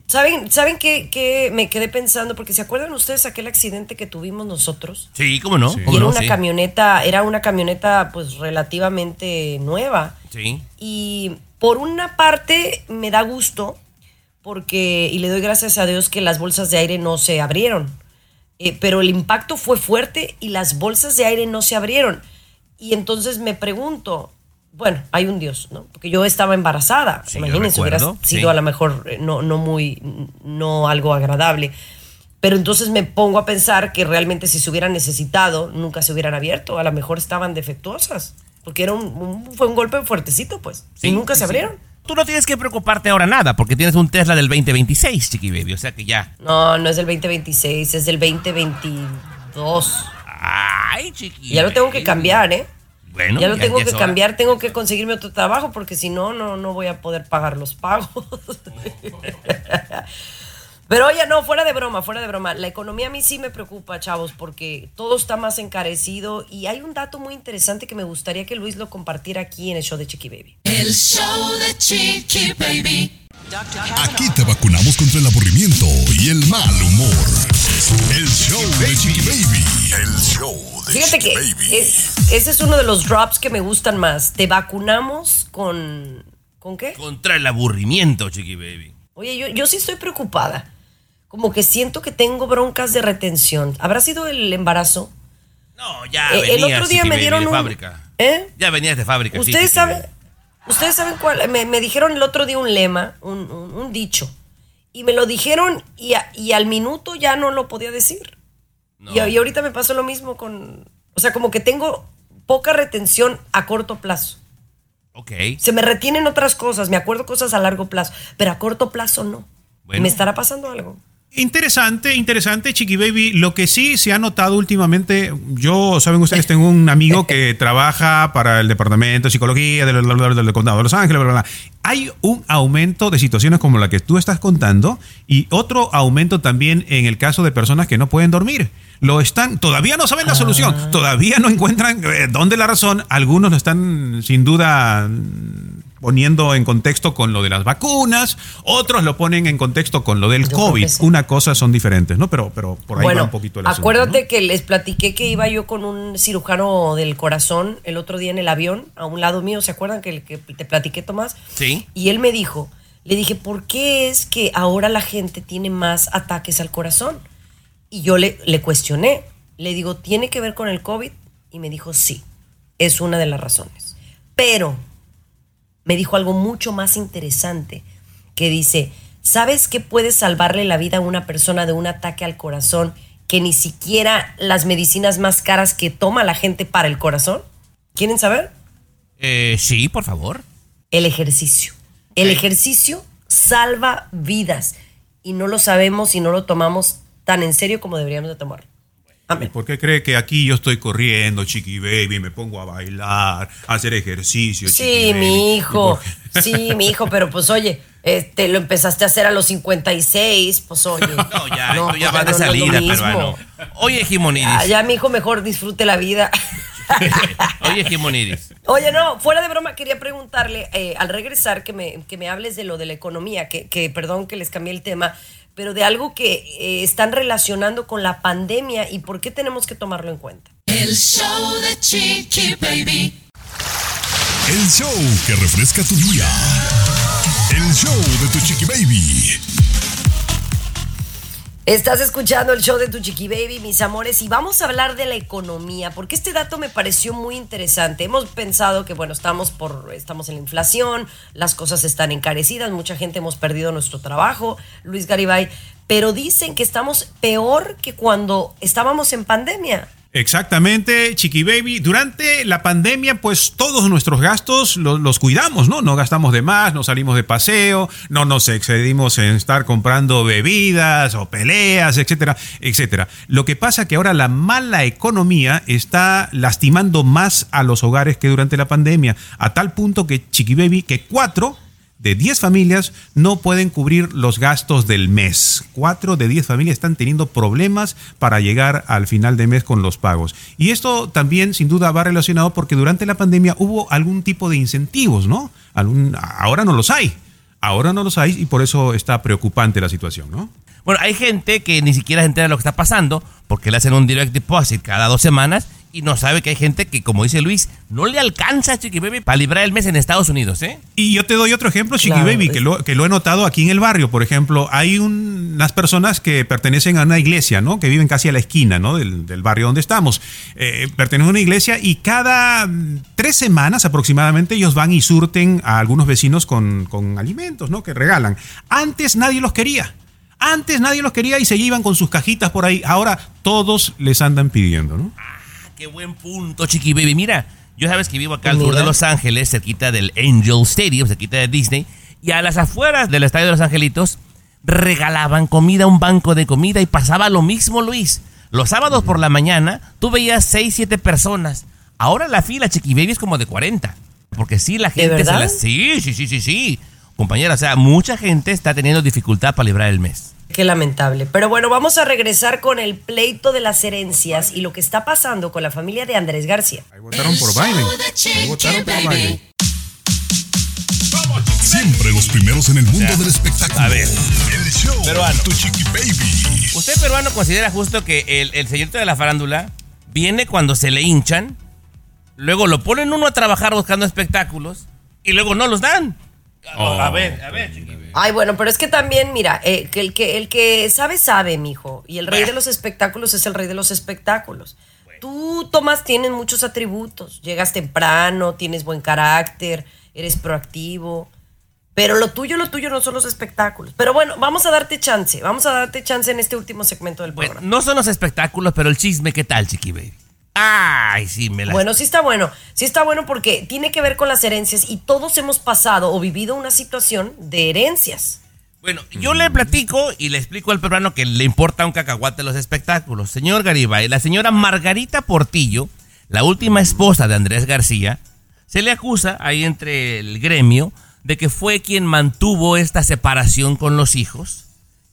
Speaker 2: ¿Saben, ¿saben qué, qué me quedé pensando? Porque ¿se acuerdan ustedes aquel accidente que tuvimos nosotros?
Speaker 4: Sí, ¿cómo no?
Speaker 3: Sí.
Speaker 4: ¿Cómo
Speaker 2: Y era
Speaker 4: no?
Speaker 2: una
Speaker 4: Sí.
Speaker 2: camioneta, era una camioneta pues relativamente nueva.
Speaker 4: Sí.
Speaker 2: Y por una parte me da gusto porque, y le doy gracias a Dios que las bolsas de aire no se abrieron. Eh, pero el impacto fue fuerte y las bolsas de aire no se abrieron. Y entonces me pregunto, bueno, hay un Dios, ¿no? Porque yo estaba embarazada.
Speaker 4: Sí,
Speaker 2: Imagínense, hubiera sido
Speaker 4: sí.
Speaker 2: a lo mejor eh, no, no muy, no algo agradable. Pero entonces me pongo a pensar que realmente si se hubieran necesitado, nunca se hubieran abierto. A lo mejor estaban defectuosas. Porque era un, un- fue un golpe fuertecito, pues.
Speaker 4: Sí,
Speaker 2: y nunca se abrieron.
Speaker 4: Tú no tienes que preocuparte ahora nada, porque tienes un Tesla del 2026, Chiqui Baby. O sea que ya.
Speaker 2: No, no es del 2026, es del 2022.
Speaker 4: Ay, Chiqui.
Speaker 2: Ya lo tengo que cambiar, ¿eh?
Speaker 4: Bueno,
Speaker 2: ya lo tengo que
Speaker 4: hora.
Speaker 2: cambiar, tengo que conseguirme otro trabajo porque si no, no, no voy a poder pagar los pagos. Pero oye, no, fuera de broma, fuera de broma. La economía a mí sí me preocupa, chavos, porque todo está más encarecido y hay un dato muy interesante que me gustaría que Luis lo compartiera aquí en el show de Chiqui Baby.
Speaker 5: El show de Chiqui Baby.
Speaker 1: Aquí te vacunamos contra el aburrimiento y el mal humor. El show de Chiqui Baby. El show de
Speaker 2: Fíjate
Speaker 1: Chiqui
Speaker 2: que
Speaker 1: Baby.
Speaker 2: es- ese es uno de los drops que me gustan más. Te vacunamos con... ¿Con qué?
Speaker 4: Contra el aburrimiento, Chiqui Baby.
Speaker 2: Oye, yo, yo sí estoy preocupada. Como que siento que tengo broncas de retención. ¿Habrá sido el embarazo?
Speaker 4: No, ya
Speaker 2: Eh, el otro día
Speaker 4: Chiqui
Speaker 2: me
Speaker 4: Baby,
Speaker 2: dieron
Speaker 4: de
Speaker 2: un-
Speaker 4: fábrica.
Speaker 2: ¿Eh?
Speaker 4: Ya venías de fábrica.
Speaker 2: Ustedes saben,
Speaker 4: Baby.
Speaker 2: Ustedes saben cuál. Me, me dijeron el otro día un lema, un, un- un dicho. Y me lo dijeron y, a- y al minuto ya no lo podía decir.
Speaker 4: No.
Speaker 2: Y, y ahorita me pasó lo mismo con. O sea, como que tengo poca retención a corto plazo.
Speaker 4: Ok.
Speaker 2: Se me retienen otras cosas, me acuerdo cosas a largo plazo, pero a corto plazo no.
Speaker 4: Bueno.
Speaker 2: ¿Me estará pasando algo?
Speaker 3: Interesante, interesante, Chiqui Baby. Lo que sí se ha notado últimamente, yo, saben ustedes, tengo un amigo que trabaja para el departamento de psicología del, del- del condado de Los Ángeles, bla, bla, bla. Hay un aumento de situaciones como la que tú estás contando y otro aumento también en el caso de personas que no pueden dormir. Lo están, todavía no saben la solución, todavía no encuentran eh, dónde la razón. Algunos lo están sin duda poniendo en contexto con lo de las vacunas, otros lo ponen en contexto con lo del
Speaker 2: Yo
Speaker 3: COVID.
Speaker 2: sí.
Speaker 3: Una cosa son diferentes, ¿no? Pero, pero por ahí
Speaker 2: bueno,
Speaker 3: va un poquito el asunto.
Speaker 2: acuérdate
Speaker 3: ¿no?
Speaker 2: que les platiqué que iba yo con un cirujano del corazón el otro día en el avión, a un lado mío, ¿se acuerdan que, que te platiqué, Tomás?
Speaker 4: Sí.
Speaker 2: Y él me dijo, le dije, ¿por qué es que ahora la gente tiene más ataques al corazón? Y yo le, le cuestioné, le digo, ¿tiene que ver con el COVID? Y me dijo, sí, es una de las razones. Pero me dijo algo mucho más interesante, que dice, ¿sabes qué puede salvarle la vida a una persona de un ataque al corazón que ni siquiera las medicinas más caras que toma la gente para el corazón? ¿Quieren saber?
Speaker 4: Eh, sí, por favor.
Speaker 2: El ejercicio. El ejercicio salva vidas y no lo sabemos y no lo tomamos tan en serio como deberíamos de tomarlo.
Speaker 3: ¿Y ¿Por qué cree que aquí yo estoy corriendo, chiqui baby, me pongo a bailar, a hacer ejercicio?
Speaker 2: Sí,
Speaker 3: baby?
Speaker 2: mi hijo. Sí, mi hijo, pero pues oye, este, lo empezaste a hacer a los 56, pues oye.
Speaker 4: No, ya,
Speaker 2: No,
Speaker 4: ya
Speaker 2: pues,
Speaker 4: vas de
Speaker 2: no, no
Speaker 4: salida,
Speaker 2: mismo.
Speaker 4: peruano. Oye, Jimonidis.
Speaker 2: Ya, ya, mi hijo, mejor disfrute la vida.
Speaker 4: Oye, Jimonidis.
Speaker 2: Oye, no, fuera de broma, quería preguntarle eh, al regresar que me, que me hables de lo de la economía, que, que perdón que les cambié el tema, pero de algo que eh, están relacionando con la pandemia y por qué tenemos que tomarlo en cuenta.
Speaker 5: El show de Chiqui Baby.
Speaker 1: El show que refresca tu día. El show de tu chiqui baby.
Speaker 2: Estás escuchando el show de tu chiqui baby, mis amores, y vamos a hablar de la economía, porque este dato me pareció muy interesante. Hemos pensado que, bueno, estamos por, estamos en la inflación, las cosas están encarecidas, mucha gente hemos perdido nuestro trabajo, Luis Garibay, pero dicen que estamos peor que cuando estábamos en pandemia.
Speaker 3: Exactamente, Chiqui Baby. Durante la pandemia, pues todos nuestros gastos lo- los, cuidamos, ¿no? No gastamos de más, no salimos de paseo, no nos excedimos en estar comprando bebidas o peleas, etcétera, etcétera. Lo que pasa que ahora la mala economía está lastimando más a los hogares que durante la pandemia, a tal punto que Chiqui Baby, que cuatro de 10 familias no pueden cubrir los gastos del mes. 4 de 10 familias están teniendo problemas para llegar al final de mes con los pagos. Y esto también sin duda va relacionado porque durante la pandemia hubo algún tipo de incentivos, ¿no? Ahora no los hay. Ahora no los hay y por eso está preocupante la situación, ¿no?
Speaker 4: Bueno, hay gente que ni siquiera se entera de lo que está pasando porque le hacen un direct deposit cada dos semanas y no sabe que hay gente que, como dice Luis, no le alcanza, Chiqui Baby, para librar el mes en Estados Unidos, ¿eh?
Speaker 3: Y yo te doy otro ejemplo, Chiqui
Speaker 2: Claro,
Speaker 3: Baby,
Speaker 2: es-
Speaker 3: que lo, que lo he notado aquí en el barrio. Por ejemplo, hay un- unas personas que pertenecen a una iglesia, ¿no? Que viven casi a la esquina, ¿no? Del, del barrio donde estamos. Eh, pertenecen a una iglesia y cada mm, tres semanas aproximadamente ellos van y surten a algunos vecinos con, con alimentos, ¿no? Que regalan. Antes nadie los quería. Antes nadie los quería y se iban con sus cajitas por ahí. Ahora todos les andan pidiendo, ¿no?
Speaker 4: Qué buen punto, Chiqui Baby. Mira, yo sabes que vivo acá al sur de Los Ángeles, cerquita del Angel Stadium, cerquita de Disney, y a las afueras del Estadio de Los Angelitos regalaban comida, un banco de comida, y pasaba lo mismo, Luis. Los sábados por la mañana tú veías 6, 7 personas. Ahora la fila, Chiqui Baby, es como de 40. Porque sí, la gente se las... Sí, sí, sí, sí, sí. Compañera, o sea, mucha gente está teniendo dificultad para librar el mes.
Speaker 2: Qué lamentable. Pero bueno, vamos a regresar con el pleito de las herencias y lo que está pasando con la familia de Andrés García.
Speaker 3: Ahí votaron por Biden. Ahí votaron por Biden.
Speaker 1: Siempre los primeros en el mundo del espectáculo.
Speaker 4: A ver.
Speaker 1: El show
Speaker 4: Peruano.
Speaker 1: tu chiqui baby.
Speaker 4: ¿Usted peruano considera justo que el, el señorito de la farándula viene cuando se le hinchan, luego lo ponen uno a trabajar buscando espectáculos y luego no los dan?
Speaker 3: Oh,
Speaker 4: a ver, a ver.
Speaker 2: Ay, bueno, pero es que también, mira, eh, que el, que el que sabe, sabe, mijo. Y el rey de los espectáculos es el rey de los espectáculos. Tú, Tomás, tienes muchos atributos. Llegas temprano, tienes buen carácter, eres proactivo. Pero lo tuyo, lo tuyo no son los espectáculos. Pero bueno, vamos a darte chance. Vamos a darte chance en este último segmento del
Speaker 4: Bueno,
Speaker 2: programa.
Speaker 4: no son los espectáculos, pero el chisme, ¿qué tal, Chiqui Baby? Ay, sí, me la...
Speaker 2: Bueno, sí está bueno. Sí está bueno porque tiene que ver con las herencias y todos hemos pasado o vivido una situación de herencias.
Speaker 4: Bueno, yo le platico y le explico al peruano que le importa un cacahuate los espectáculos. Señor Garibay, la señora Margarita Portillo, la última esposa de Andrés García, se le acusa ahí entre el gremio de que fue quien mantuvo esta separación con los hijos.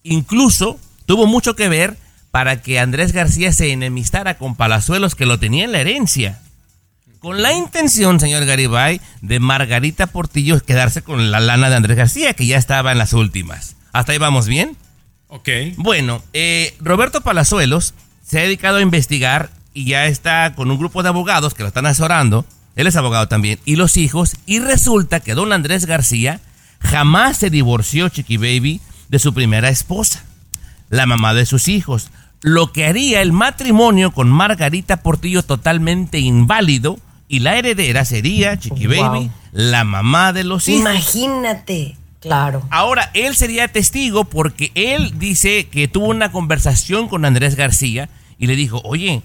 Speaker 4: Incluso tuvo mucho que ver para que Andrés García se enemistara con Palazuelos que lo tenía en la herencia. Con la intención, señor Garibay, de Margarita Portillo quedarse con la lana de Andrés García, que ya estaba en las últimas. ¿Hasta ahí vamos bien?
Speaker 3: Ok.
Speaker 4: Bueno, eh, Roberto Palazuelos se ha dedicado a investigar y ya está con un grupo de abogados que lo están asesorando. Él es abogado también. Y los hijos. Y resulta que don Andrés García jamás se divorció, Chiqui Baby, de su primera esposa. La mamá de sus hijos. Lo que haría el matrimonio con Margarita Portillo totalmente inválido y la heredera sería Chiqui
Speaker 2: Wow.
Speaker 4: Baby, la mamá de los hijos.
Speaker 2: Imagínate. Claro.
Speaker 4: Ahora, él sería testigo porque él dice que tuvo una conversación con Andrés García y le dijo, oye,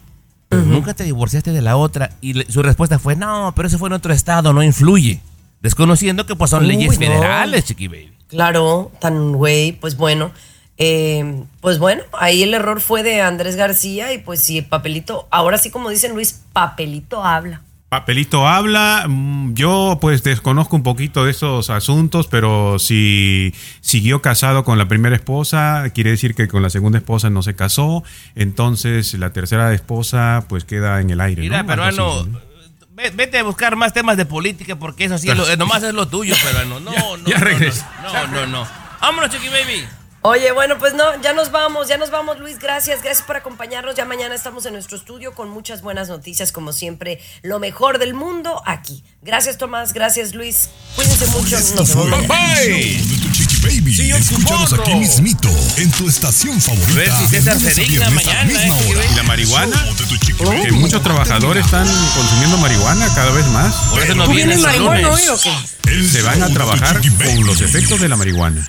Speaker 4: nunca te divorciaste de la otra. Y le- su respuesta fue, no, pero eso fue en otro estado, no influye. Desconociendo que pues son
Speaker 2: Uy,
Speaker 4: leyes
Speaker 2: no.
Speaker 4: federales, Chiqui Baby.
Speaker 2: Claro, tan güey, pues bueno. Eh, pues bueno, ahí el error fue de Andrés García y pues sí, papelito, ahora sí como dicen Luis, papelito habla.
Speaker 3: Papelito habla, mm, yo pues desconozco un poquito de esos asuntos, pero si siguió casado con la primera esposa, quiere decir que con la segunda esposa no se casó, entonces la tercera esposa pues queda en el aire.
Speaker 4: Mira,
Speaker 3: ¿no? Así,
Speaker 4: peruano,
Speaker 3: ¿no?
Speaker 4: ve- vete a buscar más temas de política porque eso sí, es lo- nomás es lo tuyo, peruano. No, no,
Speaker 3: ya
Speaker 4: no,
Speaker 3: regresé.
Speaker 4: no, no, no, no. Vámonos, Chiqui Baby.
Speaker 2: Oye, bueno, pues no, ya nos vamos, ya nos vamos, Luis. Gracias, gracias por acompañarnos. Ya mañana estamos en nuestro estudio con muchas buenas noticias, como siempre, lo mejor del mundo aquí. Gracias, Tomás, gracias, Luis. Cuídense mucho.
Speaker 1: Esto
Speaker 2: Nos
Speaker 1: fue
Speaker 2: vemos
Speaker 1: de tu Chiqui Baby.
Speaker 4: Sí,
Speaker 1: Escúchanos aquí mismito, en tu estación favorita.
Speaker 4: A ver si César se digna mañana,
Speaker 1: misma
Speaker 4: eh,
Speaker 1: hora.
Speaker 3: ¿Y la marihuana?
Speaker 1: Baby.
Speaker 3: Que muchos trabajadores están consumiendo marihuana cada vez más.
Speaker 4: Por eso no
Speaker 2: ¿Tú
Speaker 4: vienes
Speaker 2: vienes
Speaker 4: el
Speaker 2: marihuana hoy o qué?
Speaker 3: Se van a trabajar con los efectos de la marihuana.